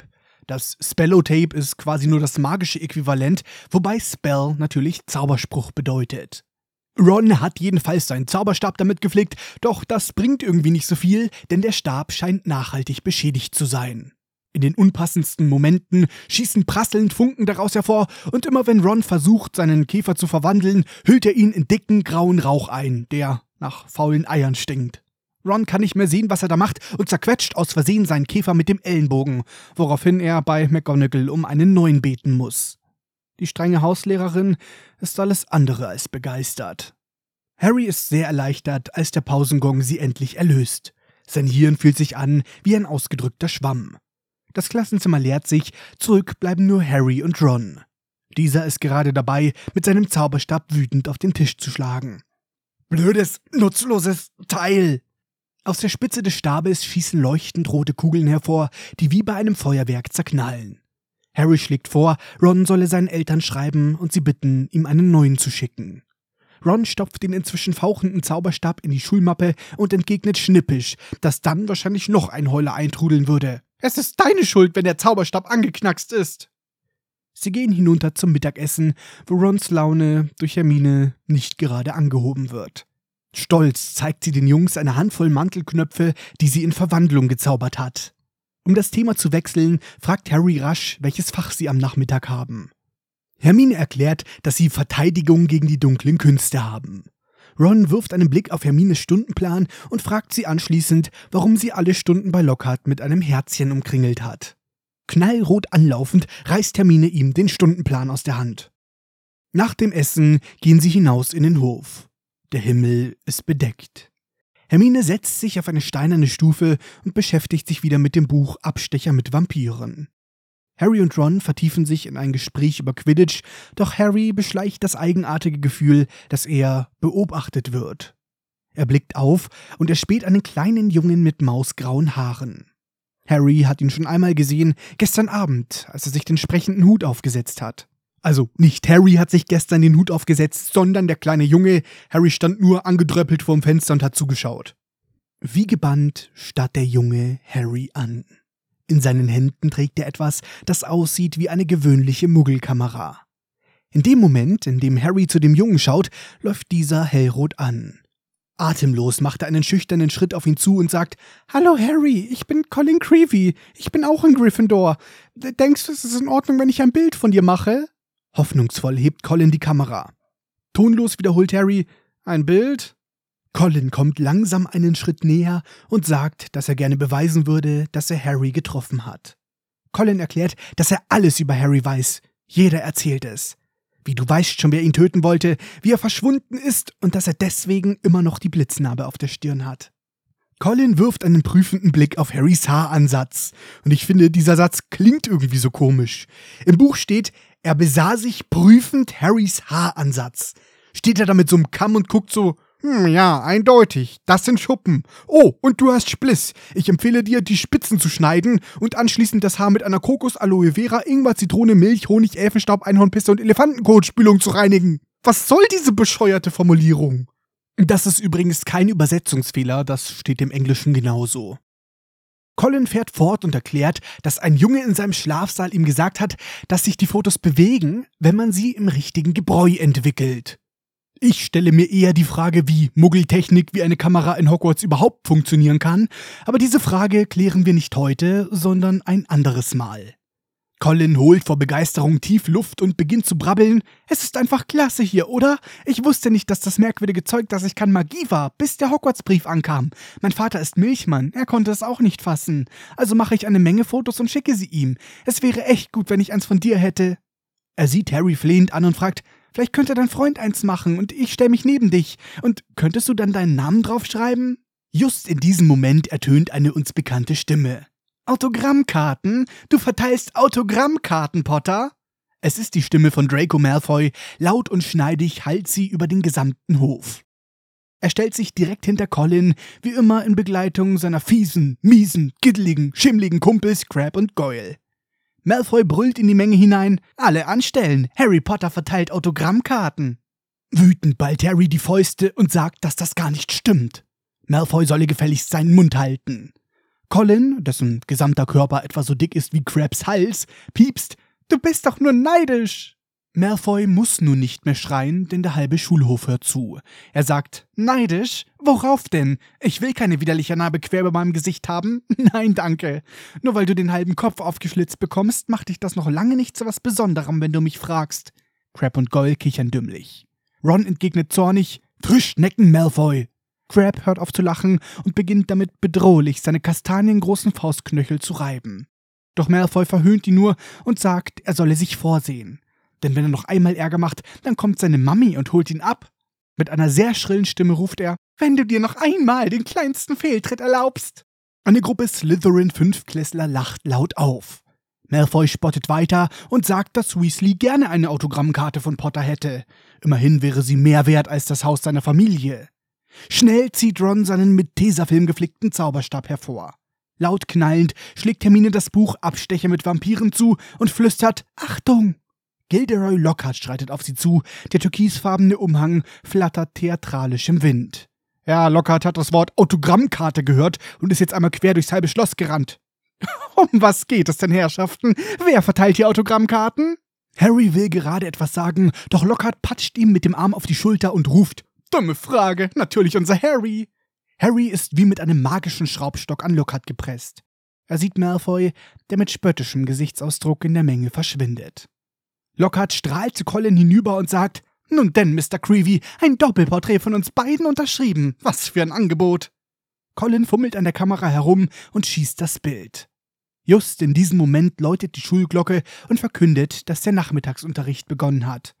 Das Spellotape ist quasi nur das magische Äquivalent, wobei Spell natürlich Zauberspruch bedeutet. Ron hat jedenfalls seinen Zauberstab damit gepflegt, doch das bringt irgendwie nicht so viel, denn der Stab scheint nachhaltig beschädigt zu sein. In den unpassendsten Momenten schießen prasselnd Funken daraus hervor, und immer wenn Ron versucht, seinen Käfer zu verwandeln, hüllt er ihn in dicken grauen Rauch ein, der nach faulen Eiern stinkt. Ron kann nicht mehr sehen, was er da macht und zerquetscht aus Versehen seinen Käfer mit dem Ellenbogen, woraufhin er bei McGonagall um einen neuen beten muss. Die strenge Hauslehrerin ist alles andere als begeistert. Harry ist sehr erleichtert, als der Pausengong sie endlich erlöst. Sein Hirn fühlt sich an wie ein ausgedrückter Schwamm. Das Klassenzimmer leert sich, zurück bleiben nur Harry und Ron. Dieser ist gerade dabei, mit seinem Zauberstab wütend auf den Tisch zu schlagen. Blödes, nutzloses Teil, aus der Spitze des Stabes schießen leuchtend rote Kugeln hervor, die wie bei einem Feuerwerk zerknallen. Harry schlägt vor, Ron solle seinen Eltern schreiben und sie bitten, ihm einen neuen zu schicken. Ron stopft den inzwischen fauchenden Zauberstab in die Schulmappe und entgegnet schnippisch, dass dann wahrscheinlich noch ein Heuler eintrudeln würde. Es ist deine Schuld, wenn der Zauberstab angeknackst ist. Sie gehen hinunter zum Mittagessen, wo Rons Laune durch Hermine nicht gerade angehoben wird. Stolz zeigt sie den Jungs eine Handvoll Mantelknöpfe, die sie in Verwandlung gezaubert hat. Um das Thema zu wechseln, fragt Harry rasch, welches Fach sie am Nachmittag haben. Hermine erklärt, dass sie Verteidigung gegen die dunklen Künste haben. Ron wirft einen Blick auf Hermines Stundenplan und fragt sie anschließend, warum sie alle Stunden bei Lockhart mit einem Herzchen umkringelt hat. Knallrot anlaufend reißt Hermine ihm den Stundenplan aus der Hand. Nach dem Essen gehen sie hinaus in den Hof. Der Himmel ist bedeckt. Hermine setzt sich auf eine steinerne Stufe und beschäftigt sich wieder mit dem Buch Abstecher mit Vampiren. Harry und Ron vertiefen sich in ein Gespräch über Quidditch, doch Harry beschleicht das eigenartige Gefühl, dass er beobachtet wird. Er blickt auf und erspäht einen kleinen Jungen mit mausgrauen Haaren. Harry hat ihn schon einmal gesehen, gestern Abend, als er sich den sprechenden Hut aufgesetzt hat. Also nicht Harry hat sich gestern den Hut aufgesetzt, sondern der kleine Junge. Harry stand nur angedröppelt vorm Fenster und hat zugeschaut. Wie gebannt starrt der Junge Harry an. In seinen Händen trägt er etwas, das aussieht wie eine gewöhnliche Muggelkamera. In dem Moment, in dem Harry zu dem Jungen schaut, läuft dieser hellrot an. Atemlos macht er einen schüchternen Schritt auf ihn zu und sagt: Hallo Harry, ich bin Colin Creevy. Ich bin auch in Gryffindor. Denkst du, es ist in Ordnung, wenn ich ein Bild von dir mache? Hoffnungsvoll hebt Colin die Kamera. Tonlos wiederholt Harry: Ein Bild? Colin kommt langsam einen Schritt näher und sagt, dass er gerne beweisen würde, dass er Harry getroffen hat. Colin erklärt, dass er alles über Harry weiß. Jeder erzählt es. Wie du weißt schon, wer ihn töten wollte, wie er verschwunden ist und dass er deswegen immer noch die Blitznarbe auf der Stirn hat. Colin wirft einen prüfenden Blick auf Harrys Haaransatz. Und ich finde, dieser Satz klingt irgendwie so komisch. Im Buch steht, er besah sich prüfend Harrys Haaransatz. Steht er da mit so einem Kamm und guckt so, hm, ja, eindeutig. Das sind Schuppen. Oh, und du hast Spliss. Ich empfehle dir, die Spitzen zu schneiden und anschließend das Haar mit einer Kokos, Aloe Vera, Ingwer, Zitrone, Milch, Honig, Elfenstaub, Einhornpiste und Elefantenkotspülung zu reinigen. Was soll diese bescheuerte Formulierung? Das ist übrigens kein Übersetzungsfehler, das steht im Englischen genauso. Colin fährt fort und erklärt, dass ein Junge in seinem Schlafsaal ihm gesagt hat, dass sich die Fotos bewegen, wenn man sie im richtigen Gebräu entwickelt. Ich stelle mir eher die Frage, wie Muggeltechnik wie eine Kamera in Hogwarts überhaupt funktionieren kann, aber diese Frage klären wir nicht heute, sondern ein anderes Mal. Colin holt vor Begeisterung tief Luft und beginnt zu brabbeln. Es ist einfach klasse hier, oder? Ich wusste nicht, dass das merkwürdige Zeug, das ich kann, Magie war, bis der Hogwarts-Brief ankam. Mein Vater ist Milchmann, er konnte es auch nicht fassen. Also mache ich eine Menge Fotos und schicke sie ihm. Es wäre echt gut, wenn ich eins von dir hätte. Er sieht Harry flehend an und fragt, Vielleicht könnte dein Freund eins machen und ich stell mich neben dich. Und könntest du dann deinen Namen draufschreiben? Just in diesem Moment ertönt eine uns bekannte Stimme. Autogrammkarten? Du verteilst Autogrammkarten, Potter? Es ist die Stimme von Draco Malfoy. Laut und schneidig hallt sie über den gesamten Hof. Er stellt sich direkt hinter Colin, wie immer in Begleitung seiner fiesen, miesen, giddeligen, schimmligen Kumpels Crab und Goyle. Malfoy brüllt in die Menge hinein: Alle anstellen! Harry Potter verteilt Autogrammkarten! Wütend ballt Harry die Fäuste und sagt, dass das gar nicht stimmt. Malfoy solle gefälligst seinen Mund halten. Colin, dessen gesamter Körper etwa so dick ist wie Krabs Hals, piepst: Du bist doch nur neidisch! Malfoy muss nun nicht mehr schreien, denn der halbe Schulhof hört zu. Er sagt, neidisch? Worauf denn? Ich will keine widerliche Narbe quer über meinem Gesicht haben. Nein, danke. Nur weil du den halben Kopf aufgeschlitzt bekommst, macht dich das noch lange nicht zu was Besonderem, wenn du mich fragst. Crab und Goyle kichern dümmlich. Ron entgegnet zornig, frisch necken, Malfoy. Crab hört auf zu lachen und beginnt damit bedrohlich seine kastaniengroßen Faustknöchel zu reiben. Doch Malfoy verhöhnt ihn nur und sagt, er solle sich vorsehen. Denn wenn er noch einmal Ärger macht, dann kommt seine Mami und holt ihn ab. Mit einer sehr schrillen Stimme ruft er, wenn du dir noch einmal den kleinsten Fehltritt erlaubst. Eine Gruppe Slytherin-Fünfklässler lacht laut auf. Malfoy spottet weiter und sagt, dass Weasley gerne eine Autogrammkarte von Potter hätte. Immerhin wäre sie mehr wert als das Haus seiner Familie. Schnell zieht Ron seinen mit Tesafilm geflickten Zauberstab hervor. Laut knallend schlägt Hermine das Buch Abstecher mit Vampiren zu und flüstert Achtung! Gilderoy Lockhart streitet auf sie zu, der türkisfarbene Umhang flattert theatralisch im Wind. Ja, Lockhart hat das Wort Autogrammkarte gehört und ist jetzt einmal quer durchs halbe Schloss gerannt. um was geht es denn, Herrschaften? Wer verteilt hier Autogrammkarten? Harry will gerade etwas sagen, doch Lockhart patscht ihm mit dem Arm auf die Schulter und ruft: Dumme Frage, natürlich unser Harry. Harry ist wie mit einem magischen Schraubstock an Lockhart gepresst. Er sieht Malfoy, der mit spöttischem Gesichtsausdruck in der Menge verschwindet. Lockhart strahlt zu Colin hinüber und sagt, nun denn, Mr. Creevy, ein Doppelporträt von uns beiden unterschrieben. Was für ein Angebot. Colin fummelt an der Kamera herum und schießt das Bild. Just in diesem Moment läutet die Schulglocke und verkündet, dass der Nachmittagsunterricht begonnen hat.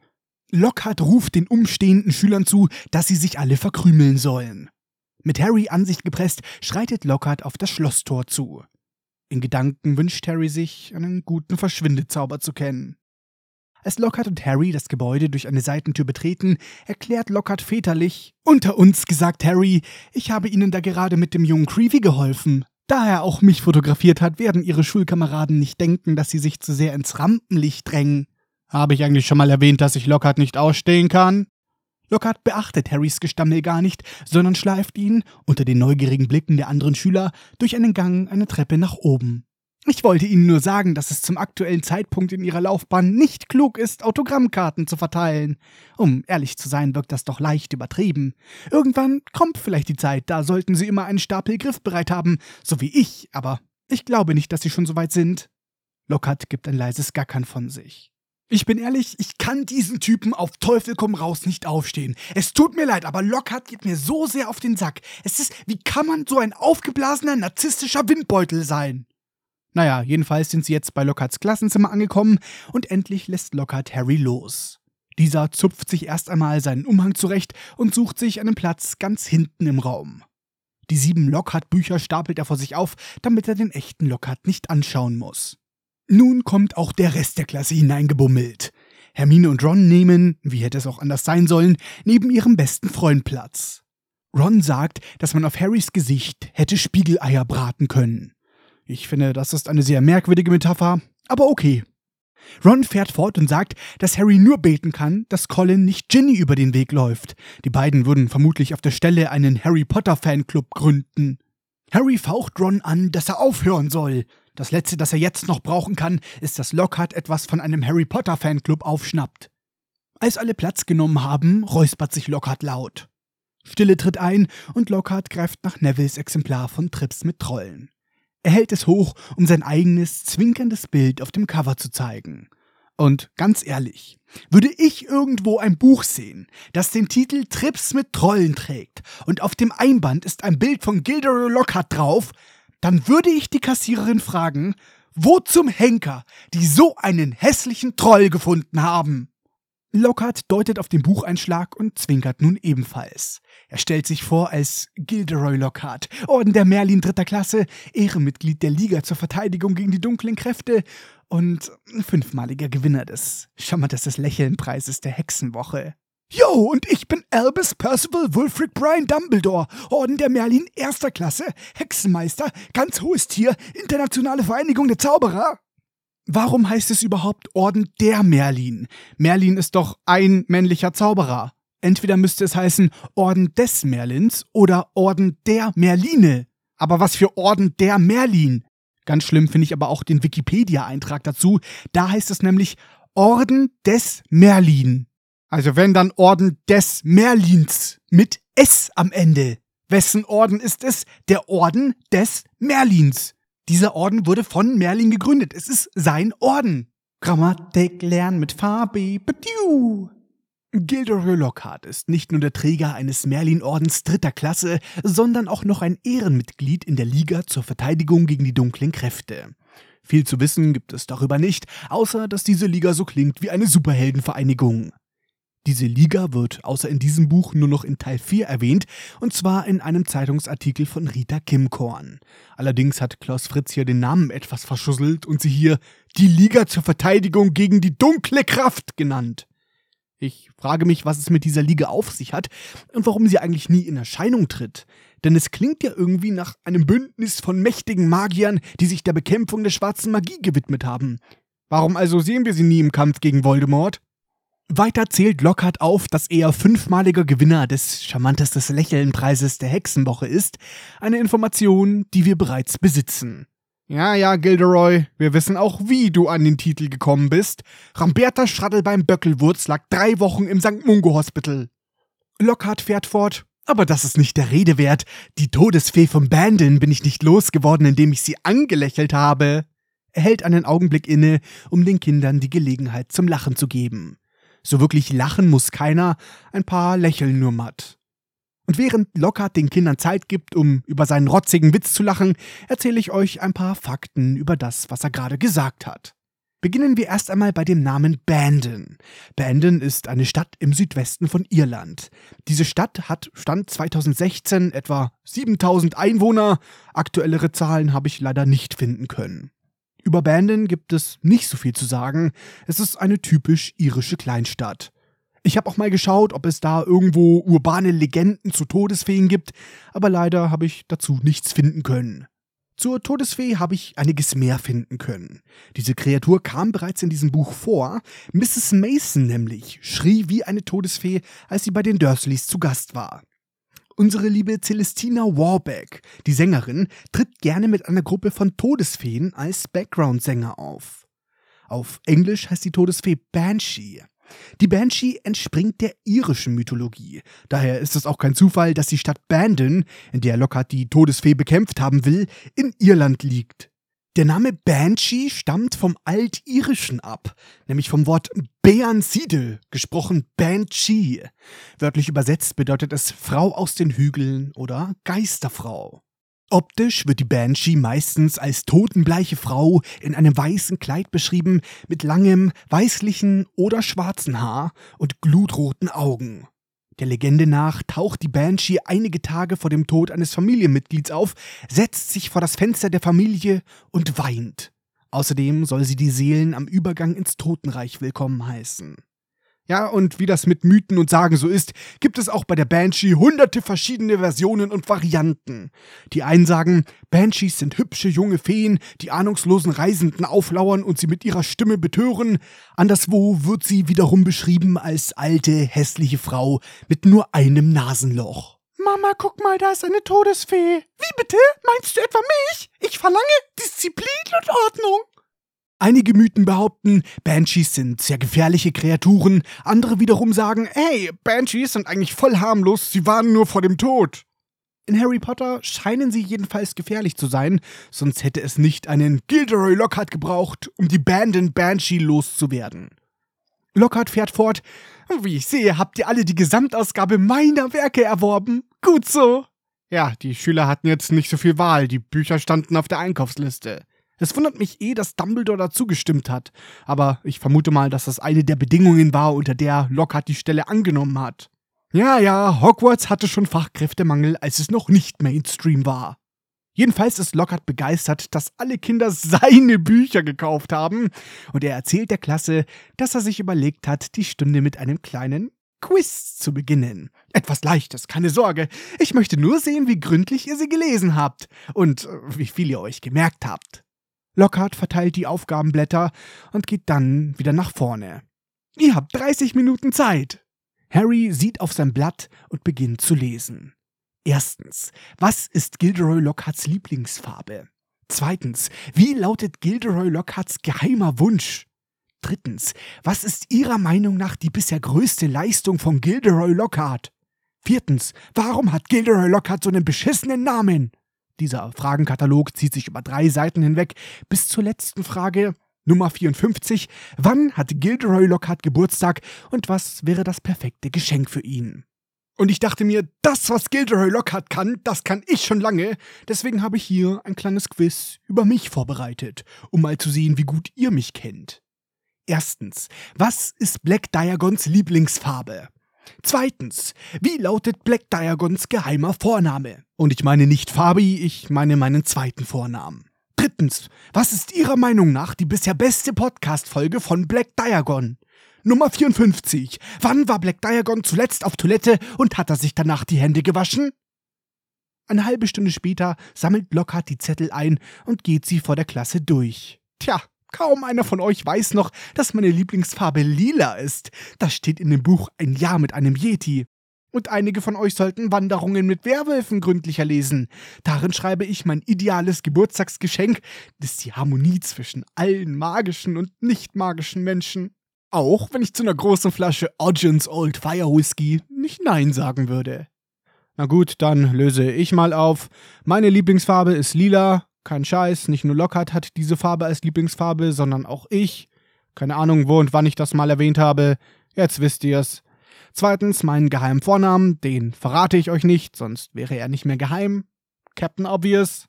Lockhart ruft den umstehenden Schülern zu, dass sie sich alle verkrümeln sollen. Mit Harry an sich gepresst, schreitet Lockhart auf das Schlosstor zu. In Gedanken wünscht Harry sich, einen guten Verschwindezauber zu kennen. Als Lockhart und Harry das Gebäude durch eine Seitentür betreten, erklärt Lockhart väterlich: Unter uns gesagt, Harry, ich habe Ihnen da gerade mit dem jungen Creevy geholfen. Da er auch mich fotografiert hat, werden Ihre Schulkameraden nicht denken, dass Sie sich zu sehr ins Rampenlicht drängen. Habe ich eigentlich schon mal erwähnt, dass ich Lockhart nicht ausstehen kann? Lockhart beachtet Harrys Gestammel gar nicht, sondern schleift ihn, unter den neugierigen Blicken der anderen Schüler, durch einen Gang eine Treppe nach oben. Ich wollte Ihnen nur sagen, dass es zum aktuellen Zeitpunkt in Ihrer Laufbahn nicht klug ist, Autogrammkarten zu verteilen. Um ehrlich zu sein, wirkt das doch leicht übertrieben. Irgendwann kommt vielleicht die Zeit, da sollten Sie immer einen Stapel griffbereit haben, so wie ich, aber ich glaube nicht, dass Sie schon so weit sind. Lockhart gibt ein leises Gackern von sich. Ich bin ehrlich, ich kann diesen Typen auf Teufel komm raus nicht aufstehen. Es tut mir leid, aber Lockhart geht mir so sehr auf den Sack. Es ist, wie kann man so ein aufgeblasener, narzisstischer Windbeutel sein? Naja, jedenfalls sind sie jetzt bei Lockharts Klassenzimmer angekommen und endlich lässt Lockhart Harry los. Dieser zupft sich erst einmal seinen Umhang zurecht und sucht sich einen Platz ganz hinten im Raum. Die sieben Lockhart-Bücher stapelt er vor sich auf, damit er den echten Lockhart nicht anschauen muss. Nun kommt auch der Rest der Klasse hineingebummelt. Hermine und Ron nehmen, wie hätte es auch anders sein sollen, neben ihrem besten Freund Platz. Ron sagt, dass man auf Harrys Gesicht hätte Spiegeleier braten können. Ich finde, das ist eine sehr merkwürdige Metapher, aber okay. Ron fährt fort und sagt, dass Harry nur beten kann, dass Colin nicht Ginny über den Weg läuft. Die beiden würden vermutlich auf der Stelle einen Harry Potter Fanclub gründen. Harry faucht Ron an, dass er aufhören soll. Das letzte, das er jetzt noch brauchen kann, ist, dass Lockhart etwas von einem Harry Potter Fanclub aufschnappt. Als alle Platz genommen haben, räuspert sich Lockhart laut. Stille tritt ein und Lockhart greift nach Nevilles Exemplar von Trips mit Trollen. Er hält es hoch, um sein eigenes, zwinkerndes Bild auf dem Cover zu zeigen. Und ganz ehrlich, würde ich irgendwo ein Buch sehen, das den Titel Trips mit Trollen trägt und auf dem Einband ist ein Bild von Gilderoy Lockhart drauf, dann würde ich die Kassiererin fragen, wo zum Henker die so einen hässlichen Troll gefunden haben. Lockhart deutet auf den Bucheinschlag und zwinkert nun ebenfalls. Er stellt sich vor als Gilderoy Lockhart, Orden der Merlin dritter Klasse, Ehrenmitglied der Liga zur Verteidigung gegen die dunklen Kräfte und fünfmaliger Gewinner des charmantestes Lächelnpreises der Hexenwoche. Yo, und ich bin Albus Percival Wulfric Brian Dumbledore, Orden der Merlin erster Klasse, Hexenmeister, ganz hohes Tier, internationale Vereinigung der Zauberer. Warum heißt es überhaupt Orden der Merlin? Merlin ist doch ein männlicher Zauberer. Entweder müsste es heißen Orden des Merlins oder Orden der Merline. Aber was für Orden der Merlin? Ganz schlimm finde ich aber auch den Wikipedia-Eintrag dazu. Da heißt es nämlich Orden des Merlin. Also wenn dann Orden des Merlins mit S am Ende. Wessen Orden ist es? Der Orden des Merlins. Dieser Orden wurde von Merlin gegründet. Es ist sein Orden. Grammatik lernen mit Fabi. Badiu. Gilderoy Lockhart ist nicht nur der Träger eines Merlin-Ordens dritter Klasse, sondern auch noch ein Ehrenmitglied in der Liga zur Verteidigung gegen die dunklen Kräfte. Viel zu wissen gibt es darüber nicht, außer dass diese Liga so klingt wie eine Superheldenvereinigung. Diese Liga wird außer in diesem Buch nur noch in Teil 4 erwähnt, und zwar in einem Zeitungsartikel von Rita Kimkorn. Allerdings hat Klaus Fritz hier den Namen etwas verschusselt und sie hier die Liga zur Verteidigung gegen die dunkle Kraft genannt. Ich frage mich, was es mit dieser Liga auf sich hat und warum sie eigentlich nie in Erscheinung tritt. Denn es klingt ja irgendwie nach einem Bündnis von mächtigen Magiern, die sich der Bekämpfung der schwarzen Magie gewidmet haben. Warum also sehen wir sie nie im Kampf gegen Voldemort? Weiter zählt Lockhart auf, dass er fünfmaliger Gewinner des charmantestes Lächeln-Preises der Hexenwoche ist. Eine Information, die wir bereits besitzen. Ja, ja, Gilderoy, wir wissen auch, wie du an den Titel gekommen bist. Ramberta Schraddelbein Böckelwurz lag drei Wochen im St. Mungo Hospital. Lockhart fährt fort. Aber das ist nicht der Rede wert. Die Todesfee von Bandon bin ich nicht losgeworden, indem ich sie angelächelt habe. Er hält einen Augenblick inne, um den Kindern die Gelegenheit zum Lachen zu geben. So wirklich lachen muss keiner, ein paar lächeln nur matt. Und während Lockhart den Kindern Zeit gibt, um über seinen rotzigen Witz zu lachen, erzähle ich euch ein paar Fakten über das, was er gerade gesagt hat. Beginnen wir erst einmal bei dem Namen Bandon. Bandon ist eine Stadt im Südwesten von Irland. Diese Stadt hat Stand 2016 etwa 7000 Einwohner. Aktuellere Zahlen habe ich leider nicht finden können. Über Bandon gibt es nicht so viel zu sagen. Es ist eine typisch irische Kleinstadt. Ich habe auch mal geschaut, ob es da irgendwo urbane Legenden zu Todesfeen gibt, aber leider habe ich dazu nichts finden können. Zur Todesfee habe ich einiges mehr finden können. Diese Kreatur kam bereits in diesem Buch vor. Mrs. Mason nämlich schrie wie eine Todesfee, als sie bei den Dursleys zu Gast war. Unsere liebe Celestina Warbeck, die Sängerin, tritt gerne mit einer Gruppe von Todesfeen als Background-Sänger auf. Auf Englisch heißt die Todesfee Banshee. Die Banshee entspringt der irischen Mythologie. Daher ist es auch kein Zufall, dass die Stadt Bandon, in der Lockhart die Todesfee bekämpft haben will, in Irland liegt. Der Name Banshee stammt vom Altirischen ab, nämlich vom Wort Beanside, gesprochen Banshee. Wörtlich übersetzt bedeutet es Frau aus den Hügeln oder Geisterfrau. Optisch wird die Banshee meistens als totenbleiche Frau in einem weißen Kleid beschrieben, mit langem, weißlichen oder schwarzen Haar und glutroten Augen. Der Legende nach taucht die Banshee einige Tage vor dem Tod eines Familienmitglieds auf, setzt sich vor das Fenster der Familie und weint. Außerdem soll sie die Seelen am Übergang ins Totenreich willkommen heißen. Ja, und wie das mit Mythen und Sagen so ist, gibt es auch bei der Banshee hunderte verschiedene Versionen und Varianten. Die einen sagen, Banshees sind hübsche junge Feen, die ahnungslosen Reisenden auflauern und sie mit ihrer Stimme betören. Anderswo wird sie wiederum beschrieben als alte, hässliche Frau mit nur einem Nasenloch. Mama, guck mal, da ist eine Todesfee. Wie bitte? Meinst du etwa mich? Ich verlange Disziplin und Ordnung. Einige Mythen behaupten, Banshees sind sehr gefährliche Kreaturen, andere wiederum sagen, hey, Banshees sind eigentlich voll harmlos, sie warnen nur vor dem Tod. In Harry Potter scheinen sie jedenfalls gefährlich zu sein, sonst hätte es nicht einen Gilderoy Lockhart gebraucht, um die Bandon Banshee loszuwerden. Lockhart fährt fort, wie ich sehe, habt ihr alle die Gesamtausgabe meiner Werke erworben. Gut so. Ja, die Schüler hatten jetzt nicht so viel Wahl, die Bücher standen auf der Einkaufsliste. Es wundert mich eh, dass Dumbledore dazu gestimmt hat, aber ich vermute mal, dass das eine der Bedingungen war, unter der Lockhart die Stelle angenommen hat. Ja, ja, Hogwarts hatte schon Fachkräftemangel, als es noch nicht Mainstream war. Jedenfalls ist Lockhart begeistert, dass alle Kinder seine Bücher gekauft haben, und er erzählt der Klasse, dass er sich überlegt hat, die Stunde mit einem kleinen Quiz zu beginnen. Etwas Leichtes, keine Sorge. Ich möchte nur sehen, wie gründlich ihr sie gelesen habt und äh, wie viel ihr euch gemerkt habt. Lockhart verteilt die Aufgabenblätter und geht dann wieder nach vorne. Ihr habt 30 Minuten Zeit. Harry sieht auf sein Blatt und beginnt zu lesen. Erstens, was ist Gilderoy Lockharts Lieblingsfarbe? Zweitens, wie lautet Gilderoy Lockharts geheimer Wunsch? Drittens, was ist Ihrer Meinung nach die bisher größte Leistung von Gilderoy Lockhart? Viertens, warum hat Gilderoy Lockhart so einen beschissenen Namen? Dieser Fragenkatalog zieht sich über drei Seiten hinweg bis zur letzten Frage, Nummer 54. Wann hat Gilderoy Lockhart Geburtstag und was wäre das perfekte Geschenk für ihn? Und ich dachte mir, das, was Gilderoy Lockhart kann, das kann ich schon lange. Deswegen habe ich hier ein kleines Quiz über mich vorbereitet, um mal zu sehen, wie gut ihr mich kennt. Erstens, was ist Black Diagons Lieblingsfarbe? Zweitens, wie lautet Black Diagons geheimer Vorname? Und ich meine nicht Fabi, ich meine meinen zweiten Vornamen. Drittens, was ist Ihrer Meinung nach die bisher beste Podcast-Folge von Black Diagon? Nummer 54. Wann war Black Diagon zuletzt auf Toilette und hat er sich danach die Hände gewaschen? Eine halbe Stunde später sammelt Lockhart die Zettel ein und geht sie vor der Klasse durch. Tja, Kaum einer von euch weiß noch, dass meine Lieblingsfarbe lila ist. Das steht in dem Buch Ein Jahr mit einem Yeti. Und einige von euch sollten Wanderungen mit Werwölfen gründlicher lesen. Darin schreibe ich mein ideales Geburtstagsgeschenk, das die Harmonie zwischen allen magischen und nicht magischen Menschen. Auch wenn ich zu einer großen Flasche Oggens Old Fire Whisky nicht Nein sagen würde. Na gut, dann löse ich mal auf. Meine Lieblingsfarbe ist lila, kein Scheiß, nicht nur Lockhart hat diese Farbe als Lieblingsfarbe, sondern auch ich. Keine Ahnung, wo und wann ich das mal erwähnt habe. Jetzt wisst ihr's. Zweitens, meinen geheimen Vornamen, den verrate ich euch nicht, sonst wäre er nicht mehr geheim. Captain Obvious.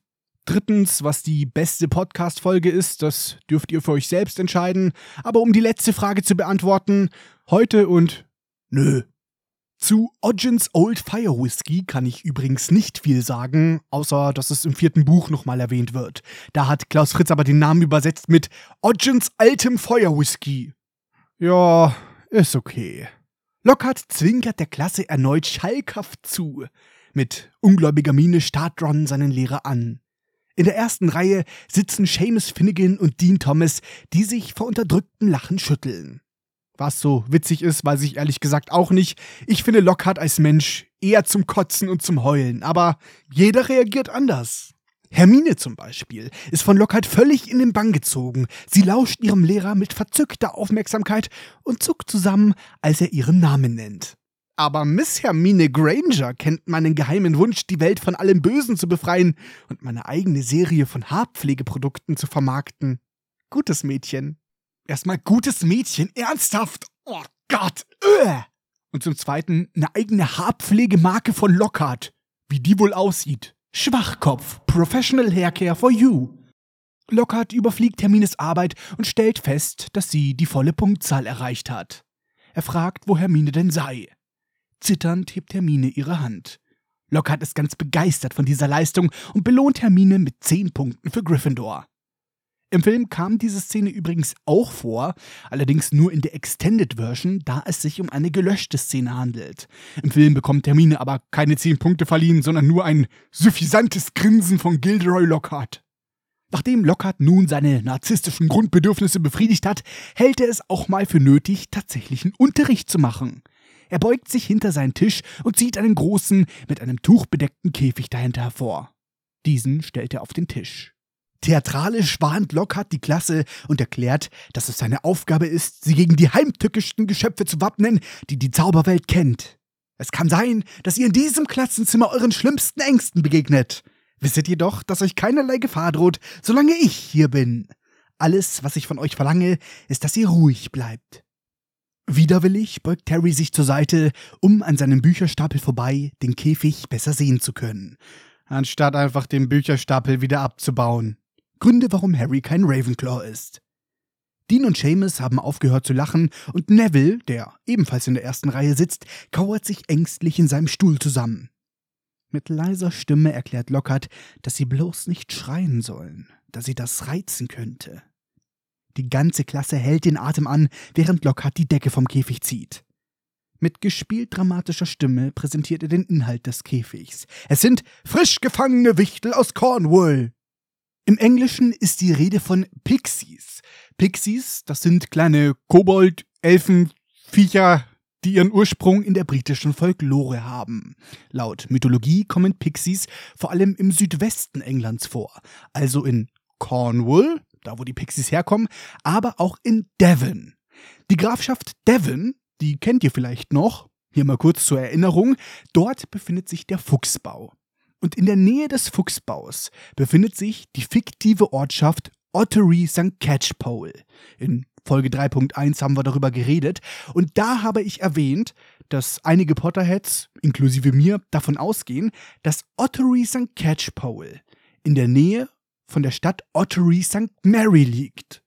Drittens, was die beste Podcast-Folge ist, das dürft ihr für euch selbst entscheiden. Aber um die letzte Frage zu beantworten, heute und nö, zu Oggens Old Fire Whisky kann ich übrigens nicht viel sagen, außer dass es im vierten Buch nochmal erwähnt wird. Da hat Klaus Fritz aber den Namen übersetzt mit Oggens altem Feuer Whisky. Ja, ist okay. Lockhart zwinkert der Klasse erneut schalkhaft zu. Mit ungläubiger Miene starrt Ron seinen Lehrer an. In der ersten Reihe sitzen Seamus Finnegan und Dean Thomas, die sich vor unterdrücktem Lachen schütteln. Was so witzig ist, weiß ich ehrlich gesagt auch nicht. Ich finde Lockhart als Mensch eher zum Kotzen und zum Heulen, aber jeder reagiert anders. Hermine zum Beispiel ist von Lockhart völlig in den Bann gezogen. Sie lauscht ihrem Lehrer mit verzückter Aufmerksamkeit und zuckt zusammen, als er ihren Namen nennt. Aber Miss Hermine Granger kennt meinen geheimen Wunsch, die Welt von allem Bösen zu befreien und meine eigene Serie von Haarpflegeprodukten zu vermarkten. Gutes Mädchen. Erstmal gutes Mädchen, ernsthaft. Oh Gott. Ugh. Und zum Zweiten eine eigene Haarpflegemarke von Lockhart. Wie die wohl aussieht. Schwachkopf, Professional Haircare for You. Lockhart überfliegt Hermines Arbeit und stellt fest, dass sie die volle Punktzahl erreicht hat. Er fragt, wo Hermine denn sei. Zitternd hebt Hermine ihre Hand. Lockhart ist ganz begeistert von dieser Leistung und belohnt Hermine mit 10 Punkten für Gryffindor. Im Film kam diese Szene übrigens auch vor, allerdings nur in der Extended Version, da es sich um eine gelöschte Szene handelt. Im Film bekommt Hermine aber keine 10 Punkte verliehen, sondern nur ein suffisantes Grinsen von Gilderoy Lockhart. Nachdem Lockhart nun seine narzisstischen Grundbedürfnisse befriedigt hat, hält er es auch mal für nötig, tatsächlichen Unterricht zu machen. Er beugt sich hinter seinen Tisch und zieht einen großen, mit einem Tuch bedeckten Käfig dahinter hervor. Diesen stellt er auf den Tisch. Theatralisch warnt Lockhart die Klasse und erklärt, dass es seine Aufgabe ist, sie gegen die heimtückischsten Geschöpfe zu wappnen, die die Zauberwelt kennt. Es kann sein, dass ihr in diesem Klassenzimmer euren schlimmsten Ängsten begegnet. Wisset jedoch, dass euch keinerlei Gefahr droht, solange ich hier bin. Alles, was ich von euch verlange, ist, dass ihr ruhig bleibt. Widerwillig beugt Harry sich zur Seite, um an seinem Bücherstapel vorbei den Käfig besser sehen zu können, anstatt einfach den Bücherstapel wieder abzubauen. Gründe, warum Harry kein Ravenclaw ist. Dean und Seamus haben aufgehört zu lachen und Neville, der ebenfalls in der ersten Reihe sitzt, kauert sich ängstlich in seinem Stuhl zusammen. Mit leiser Stimme erklärt Lockhart, dass sie bloß nicht schreien sollen, da sie das reizen könnte. Die ganze Klasse hält den Atem an, während Lockhart die Decke vom Käfig zieht. Mit gespielt dramatischer Stimme präsentiert er den Inhalt des Käfigs. Es sind frisch gefangene Wichtel aus Cornwall. Im Englischen ist die Rede von Pixies. Pixies, das sind kleine Kobold, Elfen, Viecher, die ihren Ursprung in der britischen Folklore haben. Laut Mythologie kommen Pixies vor allem im Südwesten Englands vor, also in Cornwall, da wo die Pixies herkommen, aber auch in Devon. Die Grafschaft Devon, die kennt ihr vielleicht noch, hier mal kurz zur Erinnerung, dort befindet sich der Fuchsbau. Und in der Nähe des Fuchsbaus befindet sich die fiktive Ortschaft Ottery St. Catchpole. In Folge 3.1 haben wir darüber geredet und da habe ich erwähnt, dass einige Potterheads, inklusive mir, davon ausgehen, dass Ottery St. Catchpole in der Nähe von der Stadt Ottery St. Mary liegt.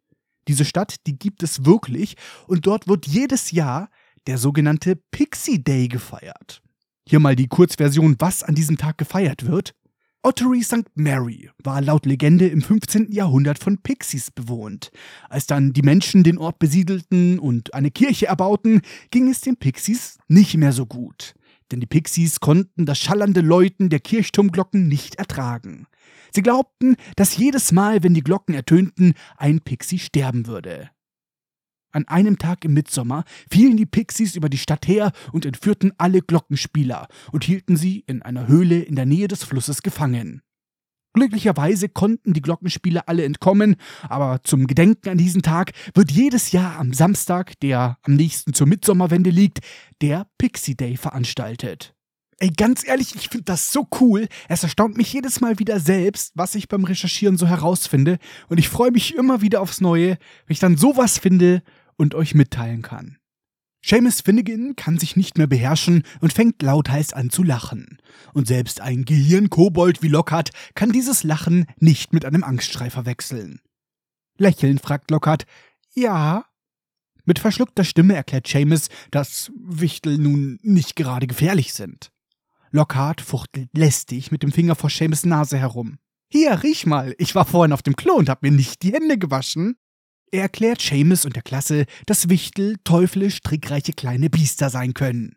Diese Stadt, die gibt es wirklich und dort wird jedes Jahr der sogenannte Pixie Day gefeiert. Hier mal die Kurzversion, was an diesem Tag gefeiert wird. Ottery St. Mary war laut Legende im 15. Jahrhundert von Pixies bewohnt. Als dann die Menschen den Ort besiedelten und eine Kirche erbauten, ging es den Pixies nicht mehr so gut. Denn die Pixies konnten das schallernde Läuten der Kirchturmglocken nicht ertragen. Sie glaubten, dass jedes Mal, wenn die Glocken ertönten, ein Pixie sterben würde. An einem Tag im Mitsommer fielen die Pixies über die Stadt her und entführten alle Glockenspieler und hielten sie in einer Höhle in der Nähe des Flusses gefangen. Glücklicherweise konnten die Glockenspieler alle entkommen, aber zum Gedenken an diesen Tag wird jedes Jahr am Samstag, der am nächsten zur Mitsommerwende liegt, der Pixie Day veranstaltet. Ey, ganz ehrlich, ich finde das so cool. Es erstaunt mich jedes Mal wieder selbst, was ich beim Recherchieren so herausfinde. Und ich freue mich immer wieder aufs Neue, wenn ich dann sowas finde und euch mitteilen kann. Seamus Finnegan kann sich nicht mehr beherrschen und fängt lautheiß an zu lachen. Und selbst ein Gehirnkobold wie Lockhart kann dieses Lachen nicht mit einem Angstschrei verwechseln. Lächelnd fragt Lockhart, ja? Mit verschluckter Stimme erklärt Seamus, dass Wichtel nun nicht gerade gefährlich sind. Lockhart fuchtelt lästig mit dem Finger vor Seamus Nase herum. Hier, riech mal, ich war vorhin auf dem Klo und hab mir nicht die Hände gewaschen. Er erklärt Seamus und der Klasse, dass Wichtel teuflisch trickreiche kleine Biester sein können.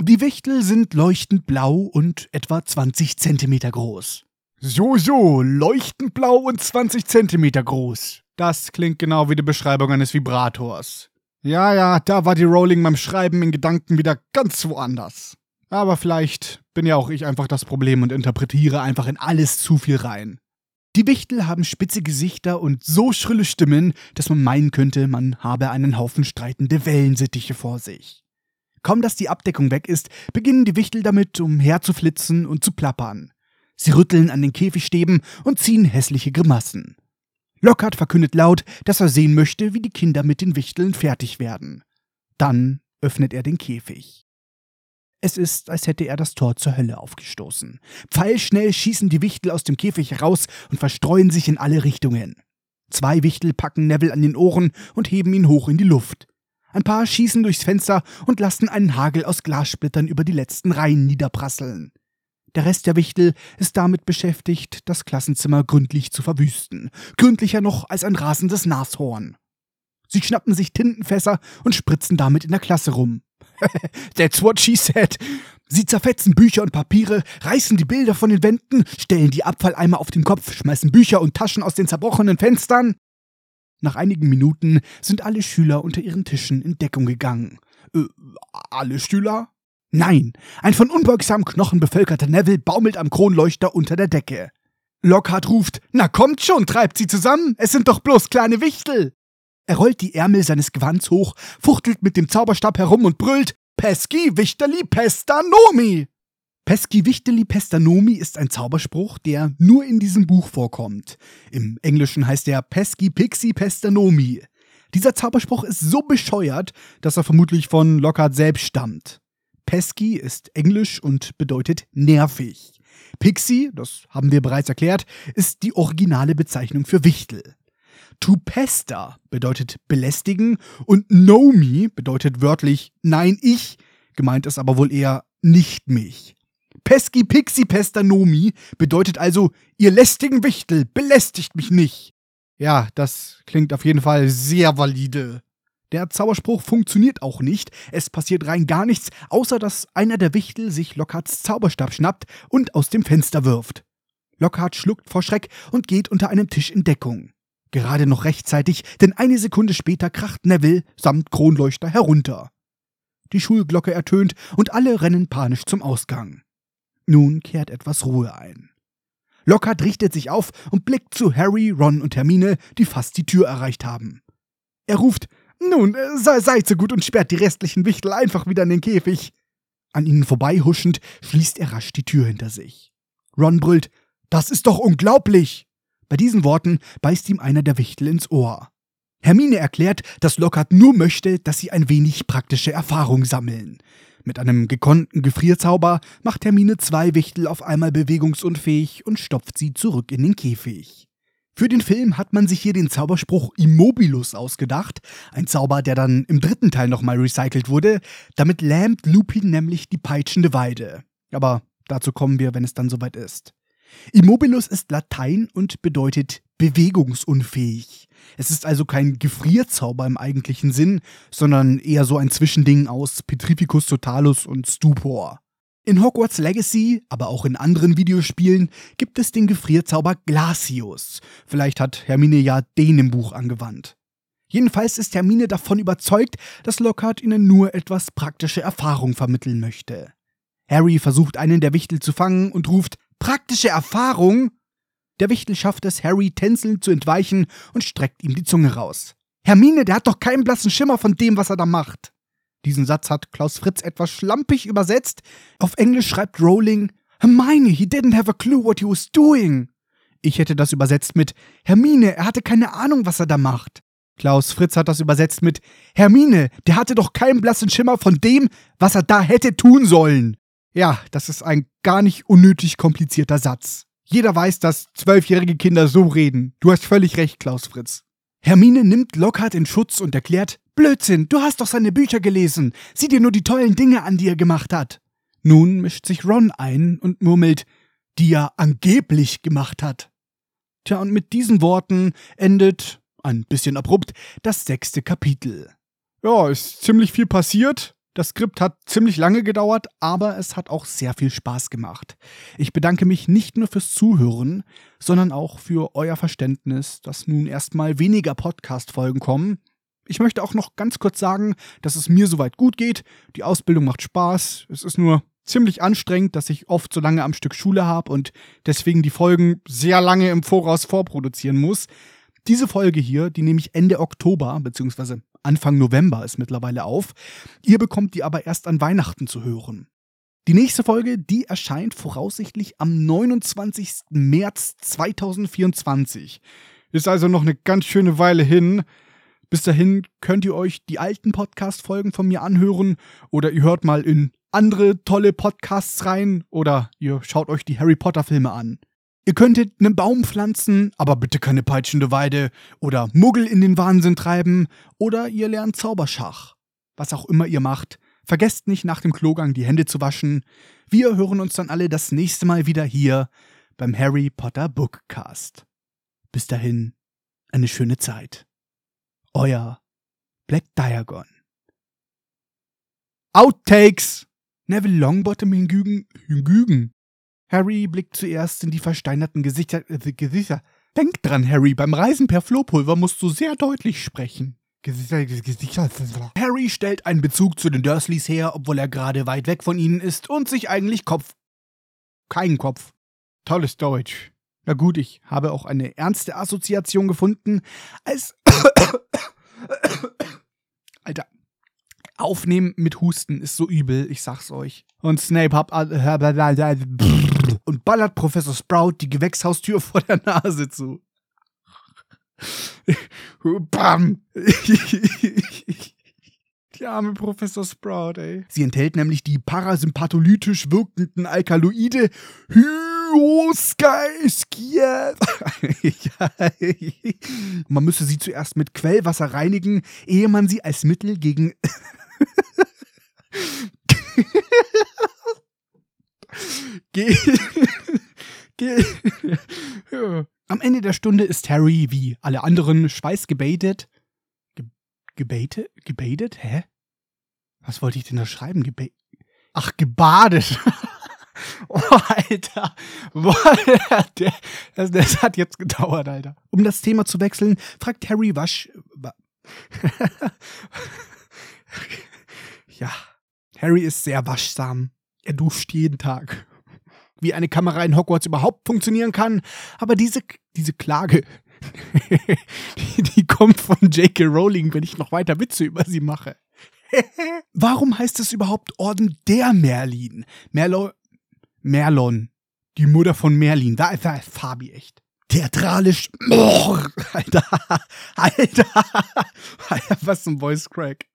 Die Wichtel sind leuchtend blau und etwa 20 Zentimeter groß. So, so, leuchtend blau und 20 Zentimeter groß. Das klingt genau wie die Beschreibung eines Vibrators. Ja, ja, da war die Rowling beim Schreiben in Gedanken wieder ganz woanders. Aber vielleicht bin ja auch ich einfach das Problem und interpretiere einfach in alles zu viel rein. Die Wichtel haben spitze Gesichter und so schrille Stimmen, dass man meinen könnte, man habe einen Haufen streitende Wellensittiche vor sich. Kaum dass die Abdeckung weg ist, beginnen die Wichtel damit, umherzuflitzen und zu plappern. Sie rütteln an den Käfigstäben und ziehen hässliche Grimassen. Lockhart verkündet laut, dass er sehen möchte, wie die Kinder mit den Wichteln fertig werden. Dann öffnet er den Käfig. Es ist, als hätte er das Tor zur Hölle aufgestoßen. Pfeilschnell schießen die Wichtel aus dem Käfig heraus und verstreuen sich in alle Richtungen. Zwei Wichtel packen Neville an den Ohren und heben ihn hoch in die Luft. Ein paar schießen durchs Fenster und lassen einen Hagel aus Glassplittern über die letzten Reihen niederprasseln. Der Rest der Wichtel ist damit beschäftigt, das Klassenzimmer gründlich zu verwüsten. Gründlicher noch als ein rasendes Nashorn. Sie schnappen sich Tintenfässer und spritzen damit in der Klasse rum. That's what she said. Sie zerfetzen Bücher und Papiere, reißen die Bilder von den Wänden, stellen die Abfalleimer auf den Kopf, schmeißen Bücher und Taschen aus den zerbrochenen Fenstern. Nach einigen Minuten sind alle Schüler unter ihren Tischen in Deckung gegangen. Äh, alle Schüler? Nein, ein von unbeugsamem Knochen bevölkerter Neville baumelt am Kronleuchter unter der Decke. Lockhart ruft, na kommt schon, treibt sie zusammen, es sind doch bloß kleine Wichtel. Er rollt die Ärmel seines Gewands hoch, fuchtelt mit dem Zauberstab herum und brüllt, Pesky Wichterli Pestanomi! Pesky Wichterli Pestanomi ist ein Zauberspruch, der nur in diesem Buch vorkommt. Im Englischen heißt er Pesky Pixie Pestanomi. Dieser Zauberspruch ist so bescheuert, dass er vermutlich von Lockhart selbst stammt. Pesky ist englisch und bedeutet nervig. Pixie, das haben wir bereits erklärt, ist die originale Bezeichnung für Wichtel. To pester bedeutet belästigen und know me bedeutet wörtlich nein ich, gemeint ist aber wohl eher nicht mich. Pesky Pixie Pester Nomi bedeutet also ihr lästigen Wichtel belästigt mich nicht. Ja, das klingt auf jeden Fall sehr valide. Der Zauberspruch funktioniert auch nicht. Es passiert rein gar nichts, außer dass einer der Wichtel sich Lockharts Zauberstab schnappt und aus dem Fenster wirft. Lockhart schluckt vor Schreck und geht unter einem Tisch in Deckung. Gerade noch rechtzeitig, denn eine Sekunde später kracht Neville samt Kronleuchter herunter. Die Schulglocke ertönt und alle rennen panisch zum Ausgang. Nun kehrt etwas Ruhe ein. Lockhart richtet sich auf und blickt zu Harry, Ron und Hermine, die fast die Tür erreicht haben. Er ruft nun, äh, sei, seid so gut und sperrt die restlichen Wichtel einfach wieder in den Käfig. An ihnen vorbeihuschend schließt er rasch die Tür hinter sich. Ron brüllt, das ist doch unglaublich! Bei diesen Worten beißt ihm einer der Wichtel ins Ohr. Hermine erklärt, dass Lockhart nur möchte, dass sie ein wenig praktische Erfahrung sammeln. Mit einem gekonnten Gefrierzauber macht Hermine zwei Wichtel auf einmal bewegungsunfähig und stopft sie zurück in den Käfig. Für den Film hat man sich hier den Zauberspruch Immobilus ausgedacht, ein Zauber, der dann im dritten Teil nochmal recycelt wurde. Damit lähmt Lupin nämlich die peitschende Weide. Aber dazu kommen wir, wenn es dann soweit ist. Immobilus ist Latein und bedeutet bewegungsunfähig. Es ist also kein Gefrierzauber im eigentlichen Sinn, sondern eher so ein Zwischending aus Petrificus Totalus und Stupor. In Hogwarts Legacy, aber auch in anderen Videospielen, gibt es den Gefrierzauber Glacius. Vielleicht hat Hermine ja den im Buch angewandt. Jedenfalls ist Hermine davon überzeugt, dass Lockhart ihnen nur etwas praktische Erfahrung vermitteln möchte. Harry versucht einen der Wichtel zu fangen und ruft Praktische Erfahrung? Der Wichtel schafft es, Harry tänzelnd zu entweichen und streckt ihm die Zunge raus. Hermine, der hat doch keinen blassen Schimmer von dem, was er da macht. Diesen Satz hat Klaus Fritz etwas schlampig übersetzt. Auf Englisch schreibt Rowling, Hermine, he didn't have a clue what he was doing. Ich hätte das übersetzt mit Hermine, er hatte keine Ahnung, was er da macht. Klaus Fritz hat das übersetzt mit Hermine, der hatte doch keinen blassen Schimmer von dem, was er da hätte tun sollen. Ja, das ist ein gar nicht unnötig komplizierter Satz. Jeder weiß, dass zwölfjährige Kinder so reden. Du hast völlig recht, Klaus Fritz. Hermine nimmt Lockhart in Schutz und erklärt, Blödsinn, du hast doch seine Bücher gelesen. Sieh dir nur die tollen Dinge an, die er gemacht hat. Nun mischt sich Ron ein und murmelt, die er angeblich gemacht hat. Tja, und mit diesen Worten endet, ein bisschen abrupt, das sechste Kapitel. Ja, ist ziemlich viel passiert. Das Skript hat ziemlich lange gedauert, aber es hat auch sehr viel Spaß gemacht. Ich bedanke mich nicht nur fürs Zuhören, sondern auch für euer Verständnis, dass nun erstmal weniger Podcast-Folgen kommen Ich möchte auch noch ganz kurz sagen, dass es mir soweit gut geht. Die Ausbildung macht Spaß. Es ist nur ziemlich anstrengend, dass ich oft so lange am Stück Schule habe und deswegen die Folgen sehr lange im Voraus vorproduzieren muss. Diese Folge hier, die nehme ich Ende Oktober bzw. Anfang November ist mittlerweile auf. Ihr bekommt die aber erst an Weihnachten zu hören. Die nächste Folge, die erscheint voraussichtlich am 29. März 2024. Ist also noch eine ganz schöne Weile hin. Bis dahin könnt ihr euch die alten Podcast-Folgen von mir anhören oder ihr hört mal in andere tolle Podcasts rein oder ihr schaut euch die Harry Potter-Filme an. Ihr könntet einen Baum pflanzen, aber bitte keine peitschende Weide oder Muggel in den Wahnsinn treiben oder ihr lernt Zauberschach. Was auch immer ihr macht, vergesst nicht nach dem Klogang die Hände zu waschen. Wir hören uns dann alle das nächste Mal wieder hier beim Harry Potter Bookcast. Bis dahin, eine schöne Zeit. Euer Black Diagon. Outtakes! Neville Longbottom hingügen, hingügen. Harry blickt zuerst in die versteinerten Gesichter, äh, Gesichter. Denk dran, Harry, beim Reisen per Flohpulver musst du sehr deutlich sprechen. Gesichter, Gesichter. Harry stellt einen Bezug zu den Dursleys her, obwohl er gerade weit weg von ihnen ist und sich eigentlich Kopf. Kein Kopf. Tolles Deutsch. Na gut, ich habe auch eine ernste Assoziation gefunden, als. Alter. Aufnehmen mit Husten ist so übel, ich sag's euch. Und Snape hab und ballert Professor Sprout die Gewächshaustür vor der Nase zu. Bam! Die arme Professor Sprout, ey. Sie enthält nämlich die parasympatholytisch wirkenden Alkaloide Hyoskia. man müsse sie zuerst mit Quellwasser reinigen, ehe man sie als Mittel gegen Ge Ge Am Ende der Stunde ist Harry wie alle anderen schweißgebadet Gebete? Gebadet? Hä? Was wollte ich denn da schreiben? Geba Ach, gebadet. oh, Alter. Das, das, hat jetzt gedauert, Alter. Um das Thema zu wechseln, fragt Harry Wasch. ja. Harry ist sehr waschsam. Er duscht jeden Tag. Wie eine Kamera in Hogwarts überhaupt funktionieren kann. Aber diese, diese Klage, die, die kommt von J.K. Rowling, wenn ich noch weiter Witze über sie mache. Warum heißt es überhaupt Orden der Merlin? Merlo Merlon. Die Mutter von Merlin. Da ist, Fabi echt. Theatralisch. Oh, Alter. Alter. Alter. Was ein Voice Crack.